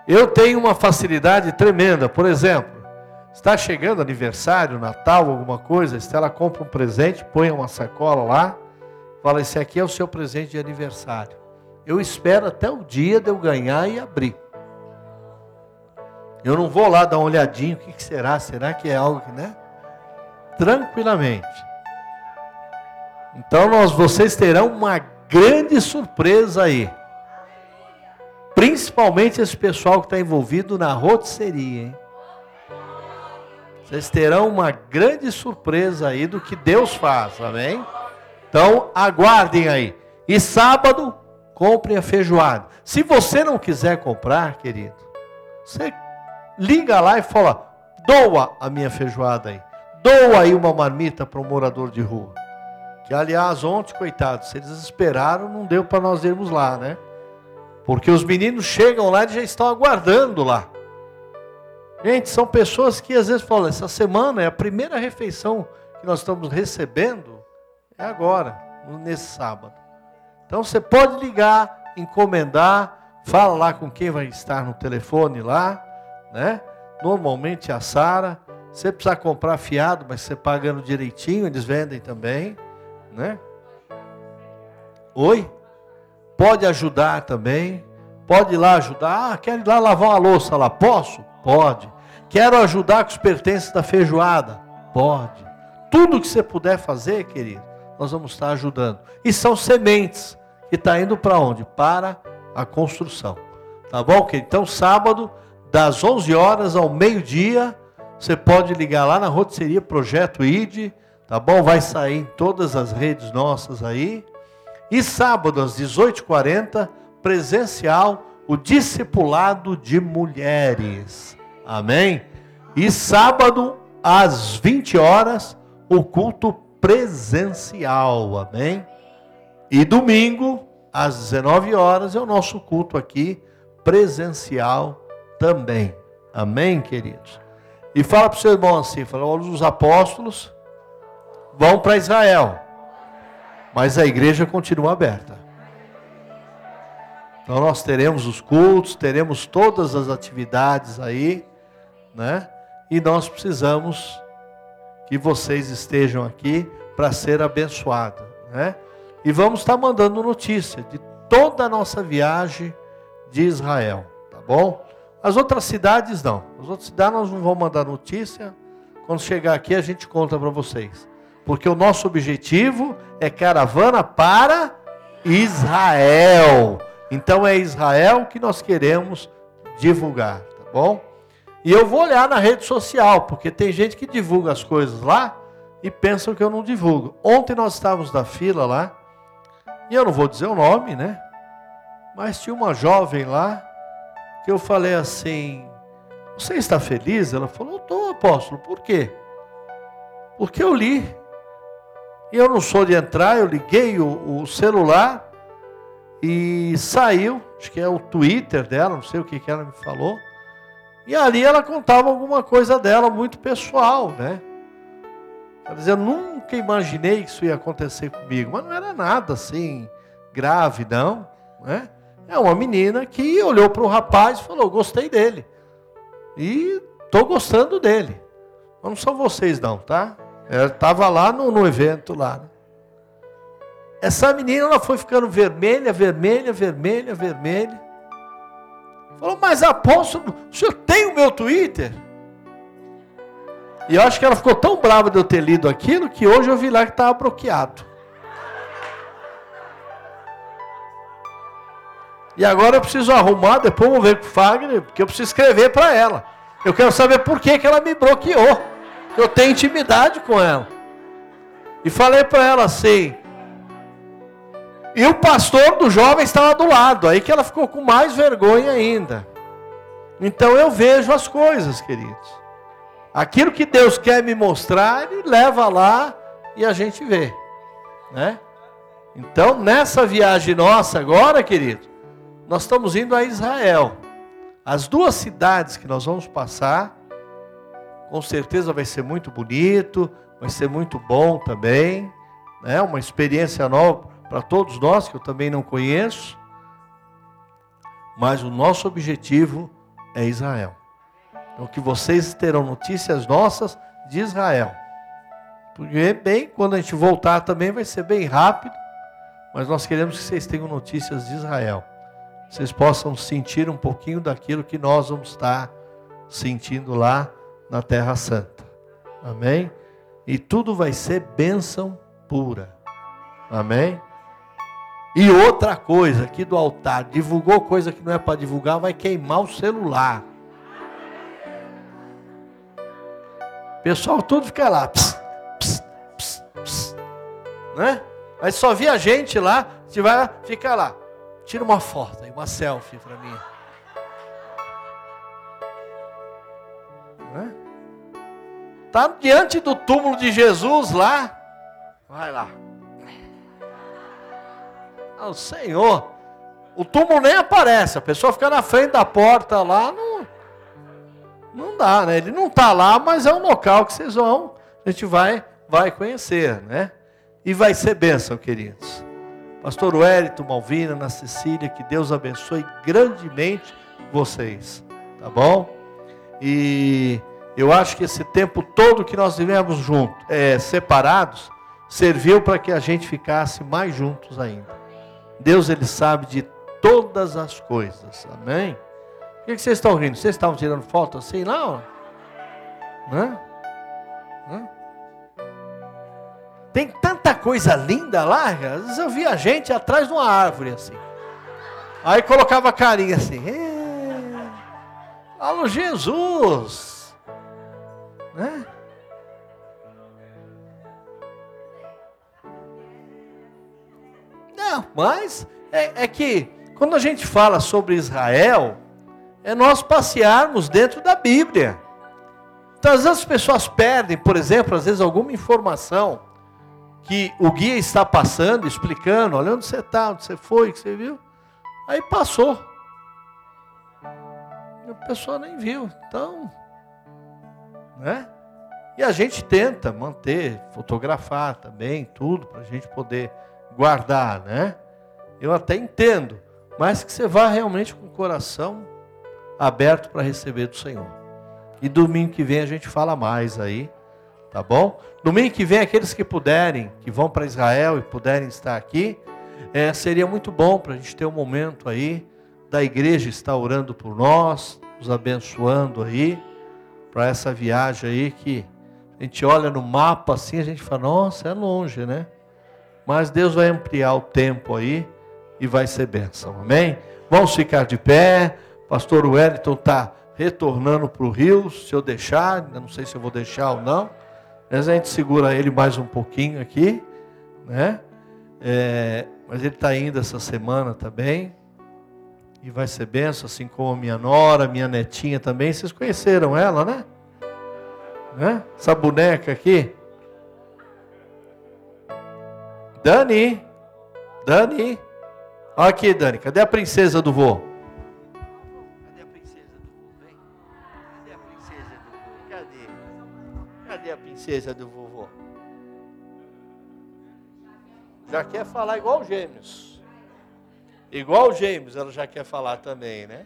Eu tenho uma facilidade tremenda, por exemplo, está chegando aniversário, Natal, alguma coisa, Estela compra um presente, põe uma sacola lá, fala: Esse aqui é o seu presente de aniversário. Eu espero até o dia de eu ganhar e abrir. Eu não vou lá dar uma olhadinha, o que, será? Será que é algo que, né? Tranquilamente. Então nós, vocês terão uma grande surpresa aí. Principalmente esse pessoal que está envolvido na rotisseria, hein? Vocês terão uma grande surpresa aí do que Deus faz, amém? Então aguardem aí. E sábado, compre a feijoada. Se você não quiser comprar, querido, você liga lá e fala: doa a minha feijoada aí. Doa aí uma marmita para um morador de rua. Que aliás, ontem, coitados, se eles esperaram, não deu para nós irmos lá, né? Porque os meninos chegam lá e já estão aguardando lá. Gente, são pessoas que às vezes falam: essa semana é a primeira refeição que nós estamos recebendo, é agora, nesse sábado. Então você pode ligar, encomendar, fala lá com quem vai estar no telefone lá, né? Normalmente a Sara. Você precisa comprar fiado, mas você pagando direitinho, eles vendem também, né? Oi? Pode ajudar também. Pode ir lá ajudar. Ah, quero ir lá lavar uma louça lá. Posso? Pode. Quero ajudar com os pertences da feijoada? Pode. Tudo que você puder fazer, querido, nós vamos estar ajudando. E são sementes que está indo para onde? Para a construção. Tá bom, querido? Então, sábado, das 11 horas ao meio-dia, você pode ligar lá na rotisseria Projeto ID, tá bom? Vai sair em todas as redes nossas aí. E sábado, às 18h40, presencial, o discipulado de mulheres. Amém? E sábado, às 20 horas, o culto presencial. Amém? E domingo, às 19 horas, é o nosso culto aqui, presencial também. Amém, queridos? E fala para o seu irmão assim: fala, os apóstolos vão para Israel mas a igreja continua aberta. Então nós teremos os cultos, teremos todas as atividades aí, né? E nós precisamos que vocês estejam aqui para ser abençoados, né? E vamos estar mandando notícia de toda a nossa viagem de Israel, tá bom? As outras cidades não. As outras cidades nós não vamos mandar notícia. Quando chegar aqui a gente conta para vocês. Porque o nosso objetivo é caravana para Israel. Então é Israel que nós queremos divulgar, tá bom? E eu vou olhar na rede social, porque tem gente que divulga as coisas lá e pensam que eu não divulgo. Ontem nós estávamos na fila lá, e eu não vou dizer o nome, né? Mas tinha uma jovem lá que eu falei assim: Você está feliz? Ela falou: Estou, apóstolo. Por quê? Porque eu li e eu não sou de entrar, eu liguei o, o celular e saiu, acho que é o Twitter dela, não sei o que, que ela me falou. E ali ela contava alguma coisa dela muito pessoal, né? Quer dizer, eu nunca imaginei que isso ia acontecer comigo, mas não era nada assim grave, não. Né? É uma menina que olhou para o rapaz e falou: Gostei dele. E estou gostando dele. Mas não são vocês, não, tá? Ela estava lá no, no, evento lá. Né? Essa menina ela foi ficando vermelha, vermelha, vermelha, vermelha. Falou, mas apóstolo, o senhor tem o meu Twitter? E eu acho que ela ficou tão brava de eu ter lido aquilo que hoje eu vi lá que estava bloqueado. E agora eu preciso arrumar, depois eu vou ver com o Fagner, porque eu preciso escrever para ela. Eu quero saber por que, que ela me bloqueou. Eu tenho intimidade com ela. E falei para ela assim. E o pastor do jovem estava do lado, aí que ela ficou com mais vergonha ainda. Então eu vejo as coisas, queridos. Aquilo que Deus quer me mostrar, Ele leva lá e a gente vê, né? Então, nessa viagem nossa agora, querido, nós estamos indo a Israel. As duas cidades que nós vamos passar, com certeza vai ser muito bonito, vai ser muito bom também, né? Uma experiência nova para todos nós que eu também não conheço. Mas o nosso objetivo é Israel. Então que vocês terão notícias nossas de Israel. Porque bem, quando a gente voltar também vai ser bem rápido, mas nós queremos que vocês tenham notícias de Israel. Vocês possam sentir um pouquinho daquilo que nós vamos estar sentindo lá na Terra Santa. Amém? E tudo vai ser bênção pura. Amém? E outra coisa aqui do altar, divulgou coisa que não é para divulgar, vai queimar o celular. pessoal todo fica lá, pss, pss, pss, pss, né? Mas só via gente lá, você vai ficar lá. Tira uma foto aí, uma selfie para mim. Né? Tá diante do túmulo de Jesus lá. Vai lá. Ah, o Senhor. O túmulo nem aparece, a pessoa fica na frente da porta lá, não, não dá, né? Ele não está lá, mas é um local que vocês vão, a gente vai, vai conhecer, né? E vai ser bênção, queridos. Pastor Wellington, Malvina, Ana Cecília, que Deus abençoe grandemente vocês, tá bom? E eu acho que esse tempo todo que nós vivemos juntos, é, separados, serviu para que a gente ficasse mais juntos ainda. Deus, Ele sabe de todas as coisas, amém? Por que, vocês estão rindo? Vocês estavam tirando foto assim, não? Hã? Hã? Tem tanta coisa linda lá, às vezes eu via gente atrás de uma árvore assim. Aí colocava a carinha assim. Alô Jesus! Né? Não, mas é, é que quando a gente fala sobre Israel, é nós passearmos dentro da Bíblia. Então, às vezes as pessoas perdem, por exemplo, às vezes alguma informação que o guia está passando, explicando, olha onde você está, onde você foi, o que você viu. Aí passou. A pessoa nem viu. Então, né? E a gente tenta manter, fotografar também, tudo, para a gente poder guardar, né? Eu até entendo, mas que você vá realmente com o coração aberto para receber do Senhor. E domingo que vem a gente fala mais aí, tá bom? Domingo que vem, aqueles que puderem, que vão para Israel e puderem estar aqui, é, seria muito bom para a gente ter um momento aí da igreja estar orando por nós, nos abençoando aí, para essa viagem aí que a gente olha no mapa assim, a gente fala, nossa, é longe, né? Mas Deus vai ampliar o tempo aí e vai ser bênção, amém? Vamos ficar de pé. Pastor Wellington está retornando para o Rio, se eu deixar, não sei se eu vou deixar ou não, mas a gente segura ele mais um pouquinho aqui, né? É, mas ele está indo essa semana também, e vai ser benção, assim como a minha nora, minha netinha também, vocês conheceram ela, né? né? Essa boneca aqui. Dani, Dani, aqui, Dani, cadê a princesa do vô? Princesa do vovô? Já quer falar igual gêmeos. Igual gêmeos, ela já quer falar também, né?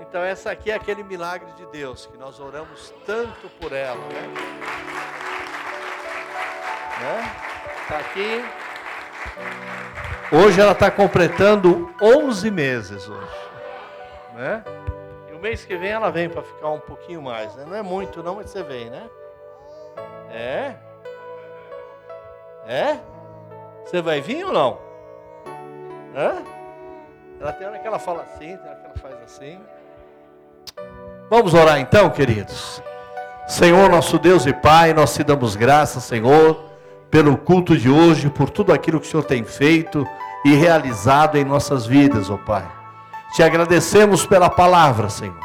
Então essa aqui é aquele milagre de Deus que nós oramos tanto por ela, né? né? Tá aqui. Hoje ela está completando 11 meses hoje, né? O mês que vem ela vem para ficar um pouquinho mais, né? Não é muito não, mas você vem, né? É? É? Você vai vir ou não? Hã? Ela tem hora que ela fala assim, tem hora que ela faz assim. Vamos orar então, queridos. Senhor, nosso Deus e Pai, nós te damos graças, Senhor, pelo culto de hoje, por tudo aquilo que o Senhor tem feito e realizado em nossas vidas, ó Pai. Te agradecemos pela palavra, Senhor.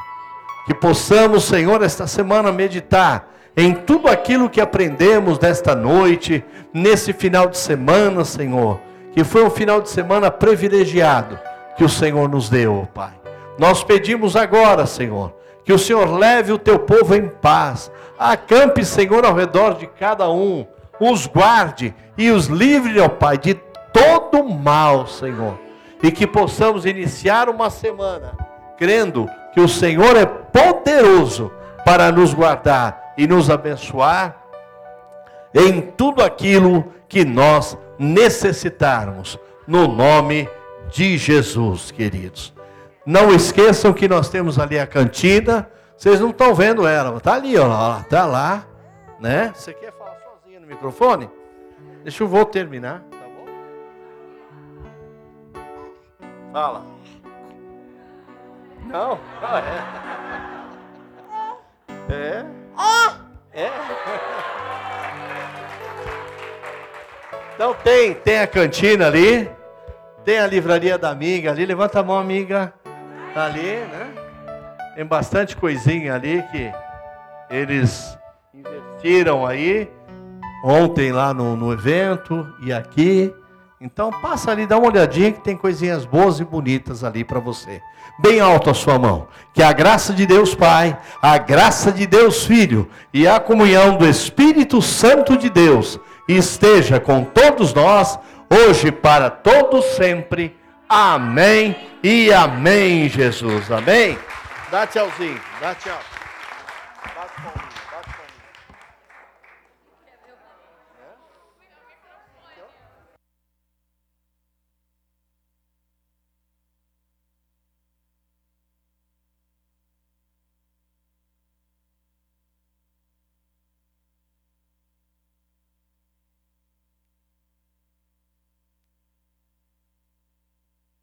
Que possamos, Senhor, esta semana meditar em tudo aquilo que aprendemos nesta noite, nesse final de semana, Senhor, que foi um final de semana privilegiado que o Senhor nos deu, Pai. Nós pedimos agora, Senhor, que o Senhor leve o teu povo em paz, acampe, Senhor, ao redor de cada um, os guarde e os livre, ó Pai, de todo mal, Senhor. E que possamos iniciar uma semana crendo que o Senhor é poderoso para nos guardar e nos abençoar em tudo aquilo que nós necessitarmos, no nome de Jesus, queridos. Não esqueçam que nós temos ali a cantina. Vocês não estão vendo ela, está ali, ó, está lá, né? Você quer falar sozinho no microfone? Deixa eu vou terminar. Fala. Não? Ah, é. É? É? Então tem, tem a cantina ali, tem a livraria da amiga ali, levanta a mão, amiga. Ali, né? Tem bastante coisinha ali que eles investiram aí ontem lá no, no evento e aqui. Então passa ali, dá uma olhadinha que tem coisinhas boas e bonitas ali para você. Bem alto a sua mão. Que a graça de Deus Pai, a graça de Deus Filho e a comunhão do Espírito Santo de Deus esteja com todos nós, hoje para todos sempre. Amém e amém, Jesus. Amém. Dá tchauzinho, dá tchau.